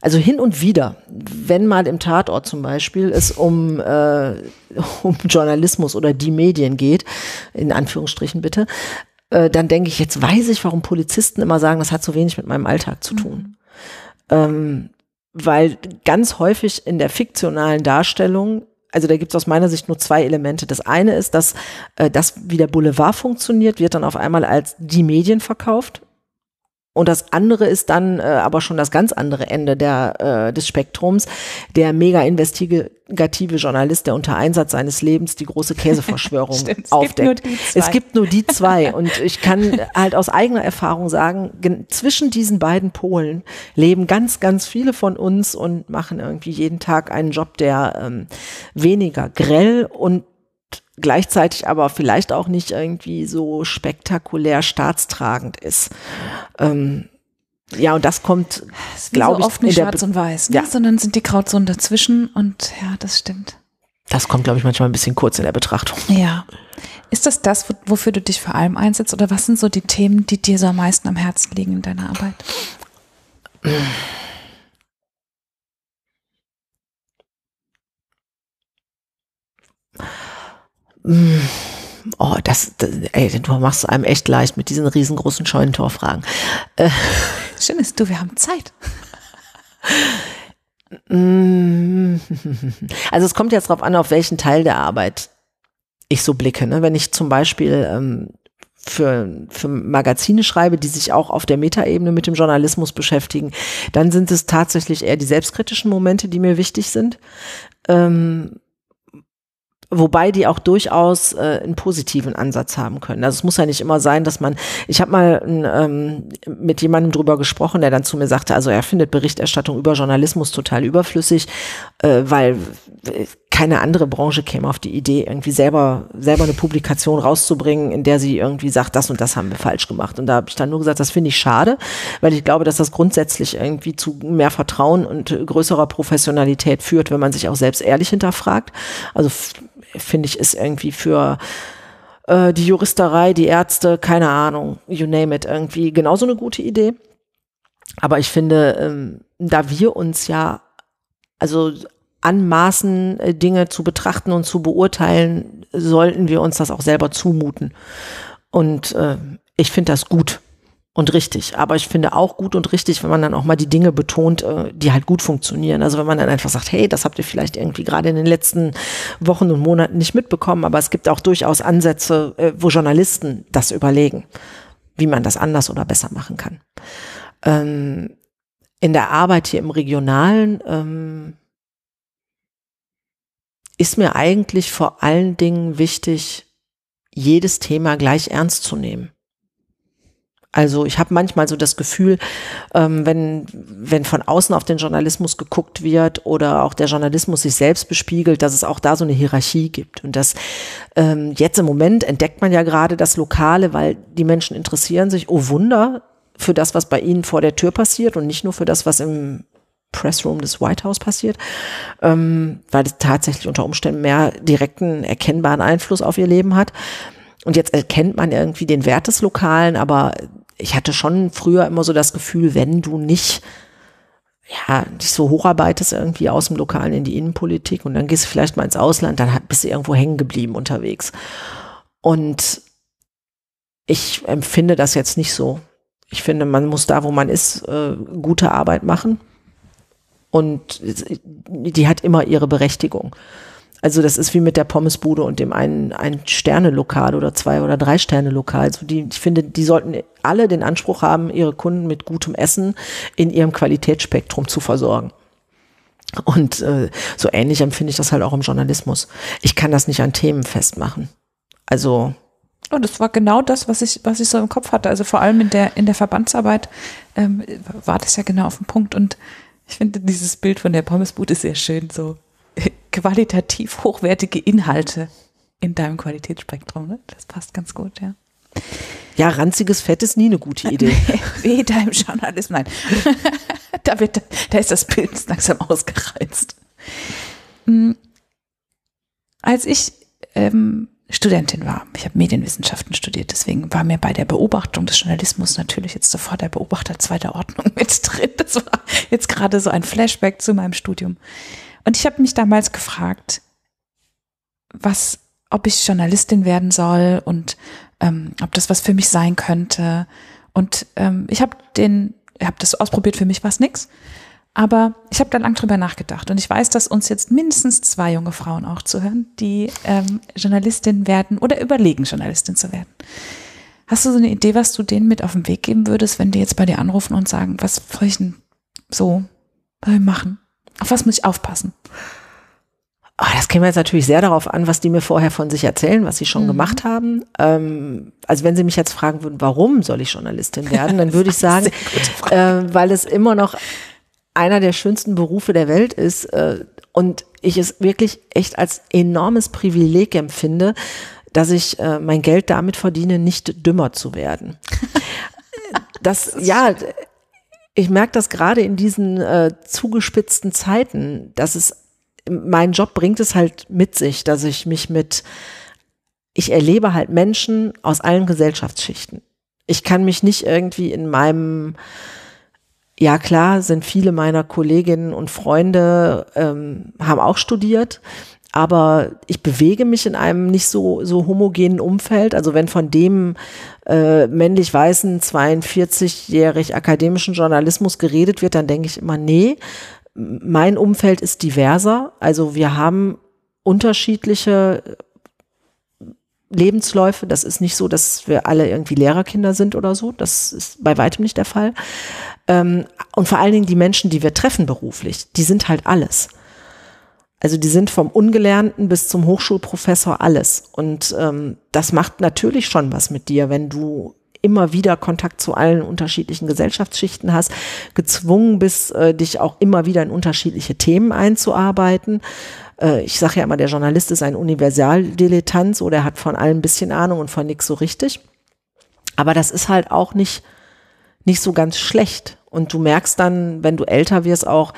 also hin und wieder, wenn mal im Tatort zum Beispiel es um, äh, um Journalismus oder die Medien geht, in Anführungsstrichen bitte, äh, dann denke ich, jetzt weiß ich, warum Polizisten immer sagen, das hat so wenig mit meinem Alltag zu tun. Mhm. Ähm, weil ganz häufig in der fiktionalen Darstellung also da gibt es aus meiner Sicht nur zwei Elemente. Das eine ist, dass äh, das, wie der Boulevard funktioniert, wird dann auf einmal als die Medien verkauft. Und das andere ist dann äh, aber schon das ganz andere Ende der, äh, des Spektrums. Der mega investigative Journalist, der unter Einsatz seines Lebens die große Käseverschwörung Stimmt, aufdeckt. Gibt es gibt nur die zwei. Und ich kann halt aus eigener Erfahrung sagen, zwischen diesen beiden Polen leben ganz, ganz viele von uns und machen irgendwie jeden Tag einen Job, der ähm, weniger grell und gleichzeitig aber vielleicht auch nicht irgendwie so spektakulär staatstragend ist. Ähm, ja, und das kommt, glaube so ich, oft nicht schwarz und weiß, ne? ja. sondern sind die Grauzonen dazwischen und ja, das stimmt. Das kommt, glaube ich, manchmal ein bisschen kurz in der Betrachtung. Ja. Ist das das, wofür du dich vor allem einsetzt? Oder was sind so die Themen, die dir so am meisten am Herzen liegen in deiner Arbeit? Oh, das, das, ey, du machst einem echt leicht mit diesen riesengroßen Scheunentorfragen. Äh. Schön ist du, wir haben Zeit. Also es kommt jetzt darauf an, auf welchen Teil der Arbeit ich so blicke. Ne? Wenn ich zum Beispiel ähm, für, für Magazine schreibe, die sich auch auf der Metaebene mit dem Journalismus beschäftigen, dann sind es tatsächlich eher die selbstkritischen Momente, die mir wichtig sind. Ähm, Wobei die auch durchaus äh, einen positiven Ansatz haben können. Also es muss ja nicht immer sein, dass man, ich habe mal ähm, mit jemandem drüber gesprochen, der dann zu mir sagte, also er findet Berichterstattung über Journalismus total überflüssig, äh, weil äh, keine andere Branche käme auf die Idee, irgendwie selber, selber eine Publikation rauszubringen, in der sie irgendwie sagt, das und das haben wir falsch gemacht. Und da habe ich dann nur gesagt, das finde ich schade, weil ich glaube, dass das grundsätzlich irgendwie zu mehr Vertrauen und größerer Professionalität führt, wenn man sich auch selbst ehrlich hinterfragt. Also finde ich, ist irgendwie für äh, die Juristerei, die Ärzte, keine Ahnung, you name it, irgendwie genauso eine gute Idee. Aber ich finde, ähm, da wir uns ja, also anmaßen, äh, Dinge zu betrachten und zu beurteilen, sollten wir uns das auch selber zumuten. Und äh, ich finde das gut und richtig. Aber ich finde auch gut und richtig, wenn man dann auch mal die Dinge betont, äh, die halt gut funktionieren. Also wenn man dann einfach sagt, hey, das habt ihr vielleicht irgendwie gerade in den letzten Wochen und Monaten nicht mitbekommen, aber es gibt auch durchaus Ansätze, äh, wo Journalisten das überlegen, wie man das anders oder besser machen kann. Ähm, in der Arbeit hier im Regionalen ähm, ist mir eigentlich vor allen Dingen wichtig, jedes Thema gleich ernst zu nehmen. Also ich habe manchmal so das Gefühl, ähm, wenn, wenn von außen auf den Journalismus geguckt wird oder auch der Journalismus sich selbst bespiegelt, dass es auch da so eine Hierarchie gibt. Und das ähm, jetzt im Moment entdeckt man ja gerade das Lokale, weil die Menschen interessieren sich, oh Wunder, für das, was bei ihnen vor der Tür passiert und nicht nur für das, was im Pressroom des White House passiert, ähm, weil es tatsächlich unter Umständen mehr direkten, erkennbaren Einfluss auf ihr Leben hat. Und jetzt erkennt man irgendwie den Wert des Lokalen, aber ich hatte schon früher immer so das Gefühl, wenn du nicht ja, dich so hocharbeitest irgendwie aus dem Lokalen in die Innenpolitik und dann gehst du vielleicht mal ins Ausland, dann bist du irgendwo hängen geblieben unterwegs. Und ich empfinde das jetzt nicht so. Ich finde, man muss da, wo man ist, äh, gute Arbeit machen. Und die hat immer ihre Berechtigung. Also das ist wie mit der Pommesbude und dem einen ein Sterne-Lokal oder zwei oder drei Sterne-Lokal. Also die, ich finde, die sollten alle den Anspruch haben, ihre Kunden mit gutem Essen in ihrem Qualitätsspektrum zu versorgen. Und äh, so ähnlich empfinde ich das halt auch im Journalismus. Ich kann das nicht an Themen festmachen. Also und das war genau das, was ich, was ich so im Kopf hatte. Also vor allem in der, in der Verbandsarbeit ähm, war das ja genau auf dem Punkt. Und ich finde dieses Bild von der Pommesbude sehr schön. So qualitativ hochwertige Inhalte in deinem Qualitätsspektrum. Ne? Das passt ganz gut, ja. Ja, ranziges Fett ist nie eine gute Idee. Wie deinem Journalismus, nein. da, wird, da ist das Bild langsam ausgereizt. Hm. Als ich ähm, Studentin war, ich habe Medienwissenschaften studiert, deswegen war mir bei der Beobachtung des Journalismus natürlich jetzt sofort der Beobachter zweiter Ordnung mit drin. Das war jetzt gerade so ein Flashback zu meinem Studium. Und ich habe mich damals gefragt, was, ob ich Journalistin werden soll und ähm, ob das was für mich sein könnte. Und ähm, ich habe den, habe das ausprobiert, für mich war es nix. Aber ich habe da lang drüber nachgedacht und ich weiß, dass uns jetzt mindestens zwei junge Frauen auch zuhören, die ähm, Journalistin werden oder überlegen, Journalistin zu werden. Hast du so eine Idee, was du denen mit auf den Weg geben würdest, wenn die jetzt bei dir anrufen und sagen, was soll ich denn so machen? Auf was muss ich aufpassen? Oh, das käme jetzt natürlich sehr darauf an, was die mir vorher von sich erzählen, was sie schon mhm. gemacht haben. Ähm, also wenn sie mich jetzt fragen würden, warum soll ich Journalistin werden, dann würde ich sagen, äh, weil es immer noch einer der schönsten Berufe der Welt ist äh, und ich es wirklich echt als enormes Privileg empfinde, dass ich äh, mein Geld damit verdiene, nicht dümmer zu werden. Das, das ja, ich merke das gerade in diesen äh, zugespitzten Zeiten, dass es mein Job bringt es halt mit sich, dass ich mich mit, ich erlebe halt Menschen aus allen Gesellschaftsschichten. Ich kann mich nicht irgendwie in meinem, ja klar, sind viele meiner Kolleginnen und Freunde, ähm, haben auch studiert, aber ich bewege mich in einem nicht so, so homogenen Umfeld. Also wenn von dem äh, männlich-weißen 42-jährig akademischen Journalismus geredet wird, dann denke ich immer, nee, mein Umfeld ist diverser. Also wir haben unterschiedliche Lebensläufe. Das ist nicht so, dass wir alle irgendwie Lehrerkinder sind oder so. Das ist bei weitem nicht der Fall. Ähm, und vor allen Dingen die Menschen, die wir treffen beruflich, die sind halt alles. Also die sind vom Ungelernten bis zum Hochschulprofessor alles. Und ähm, das macht natürlich schon was mit dir, wenn du immer wieder Kontakt zu allen unterschiedlichen Gesellschaftsschichten hast, gezwungen bist, äh, dich auch immer wieder in unterschiedliche Themen einzuarbeiten. Äh, ich sage ja immer, der Journalist ist ein Universaldilettant, so der hat von allem ein bisschen Ahnung und von nichts so richtig. Aber das ist halt auch nicht, nicht so ganz schlecht. Und du merkst dann, wenn du älter wirst, auch,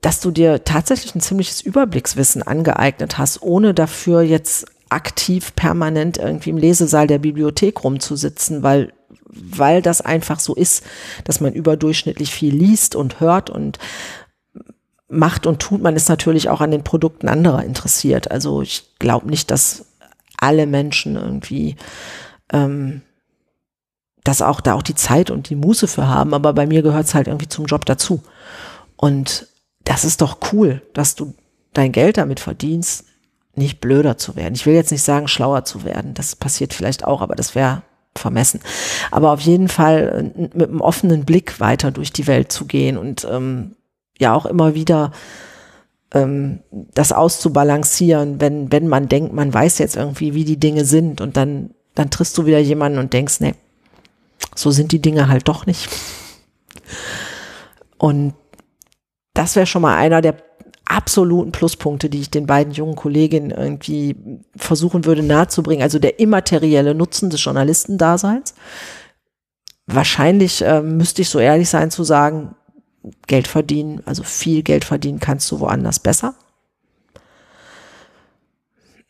dass du dir tatsächlich ein ziemliches Überblickswissen angeeignet hast, ohne dafür jetzt aktiv permanent irgendwie im Lesesaal der Bibliothek rumzusitzen, weil weil das einfach so ist, dass man überdurchschnittlich viel liest und hört und macht und tut. Man ist natürlich auch an den Produkten anderer interessiert. Also ich glaube nicht, dass alle Menschen irgendwie ähm, dass auch da auch die Zeit und die Muße für haben, aber bei mir gehört es halt irgendwie zum Job dazu. Und das ist doch cool, dass du dein Geld damit verdienst, nicht blöder zu werden. Ich will jetzt nicht sagen, schlauer zu werden. Das passiert vielleicht auch, aber das wäre vermessen. Aber auf jeden Fall äh, mit einem offenen Blick weiter durch die Welt zu gehen und ähm, ja auch immer wieder ähm, das auszubalancieren, wenn, wenn man denkt, man weiß jetzt irgendwie, wie die Dinge sind und dann, dann triffst du wieder jemanden und denkst, nee, so sind die Dinge halt doch nicht. Und das wäre schon mal einer der absoluten Pluspunkte, die ich den beiden jungen Kolleginnen irgendwie versuchen würde nahezubringen. Also der immaterielle Nutzen des Journalistendaseins. Wahrscheinlich äh, müsste ich so ehrlich sein zu sagen, Geld verdienen, also viel Geld verdienen kannst du woanders besser.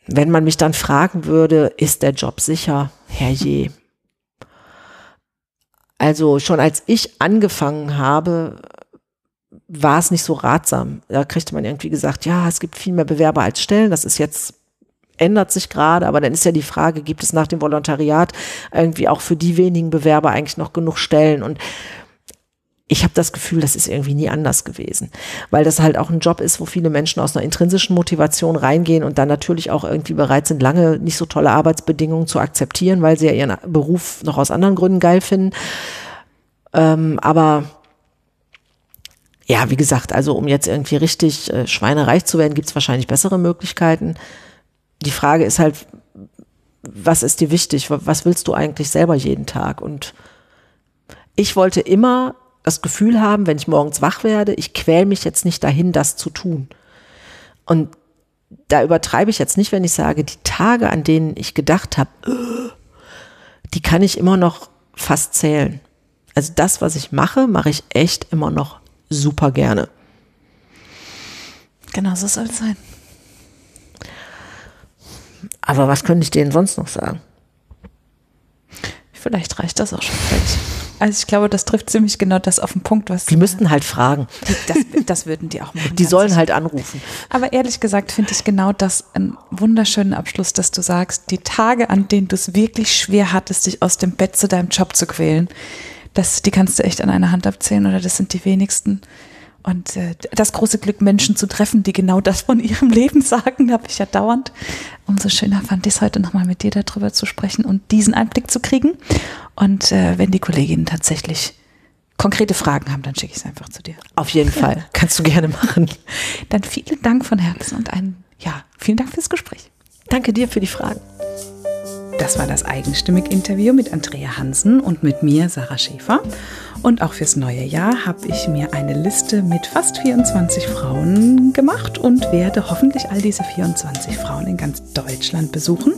Wenn man mich dann fragen würde, ist der Job sicher? Herrje. Also schon als ich angefangen habe, war es nicht so ratsam. Da kriegte man irgendwie gesagt, ja, es gibt viel mehr Bewerber als Stellen. Das ist jetzt ändert sich gerade, aber dann ist ja die Frage, gibt es nach dem Volontariat irgendwie auch für die wenigen Bewerber eigentlich noch genug Stellen? Und ich habe das Gefühl, das ist irgendwie nie anders gewesen, weil das halt auch ein Job ist, wo viele Menschen aus einer intrinsischen Motivation reingehen und dann natürlich auch irgendwie bereit sind, lange nicht so tolle Arbeitsbedingungen zu akzeptieren, weil sie ja ihren Beruf noch aus anderen Gründen geil finden. Ähm, aber ja, wie gesagt, also um jetzt irgendwie richtig äh, schweinereich zu werden, gibt es wahrscheinlich bessere Möglichkeiten. Die Frage ist halt, was ist dir wichtig? Was willst du eigentlich selber jeden Tag? Und ich wollte immer das Gefühl haben, wenn ich morgens wach werde, ich quäl mich jetzt nicht dahin, das zu tun. Und da übertreibe ich jetzt nicht, wenn ich sage, die Tage, an denen ich gedacht habe, die kann ich immer noch fast zählen. Also das, was ich mache, mache ich echt immer noch super gerne. Genau so soll es sein. Aber was könnte ich denen sonst noch sagen? Vielleicht reicht das auch schon völlig. Also ich glaube, das trifft ziemlich genau das auf den Punkt, was. Die müssten halt fragen. Das, das würden die auch machen. Die sollen halt anrufen. Aber ehrlich gesagt finde ich genau das einen wunderschönen Abschluss, dass du sagst, die Tage, an denen du es wirklich schwer hattest, dich aus dem Bett zu deinem Job zu quälen, das, die kannst du echt an einer Hand abzählen oder das sind die wenigsten. Und äh, das große Glück, Menschen zu treffen, die genau das von ihrem Leben sagen, habe ich ja dauernd. Umso schöner fand ich es heute nochmal mit dir darüber zu sprechen und diesen Einblick zu kriegen. Und äh, wenn die Kolleginnen tatsächlich konkrete Fragen haben, dann schicke ich es einfach zu dir. Auf jeden Fall. Kannst du gerne machen. Dann vielen Dank von Herzen und ein, ja, vielen Dank fürs Gespräch. Danke dir für die Fragen. Das war das Eigenstimmig-Interview mit Andrea Hansen und mit mir, Sarah Schäfer. Und auch fürs neue Jahr habe ich mir eine Liste mit fast 24 Frauen gemacht und werde hoffentlich all diese 24 Frauen in ganz Deutschland besuchen.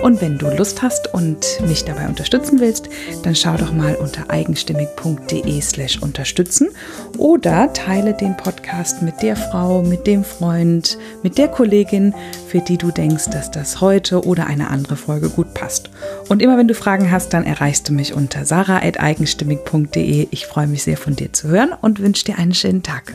Und wenn du Lust hast und mich dabei unterstützen willst, dann schau doch mal unter eigenstimmig.de slash unterstützen oder teile den Podcast mit der Frau, mit dem Freund, mit der Kollegin, für die du denkst, dass das heute oder eine andere Folge gut passt. Und immer wenn du Fragen hast, dann erreichst du mich unter sarah.eigenstimmig.de. Ich freue mich sehr von dir zu hören und wünsche dir einen schönen Tag.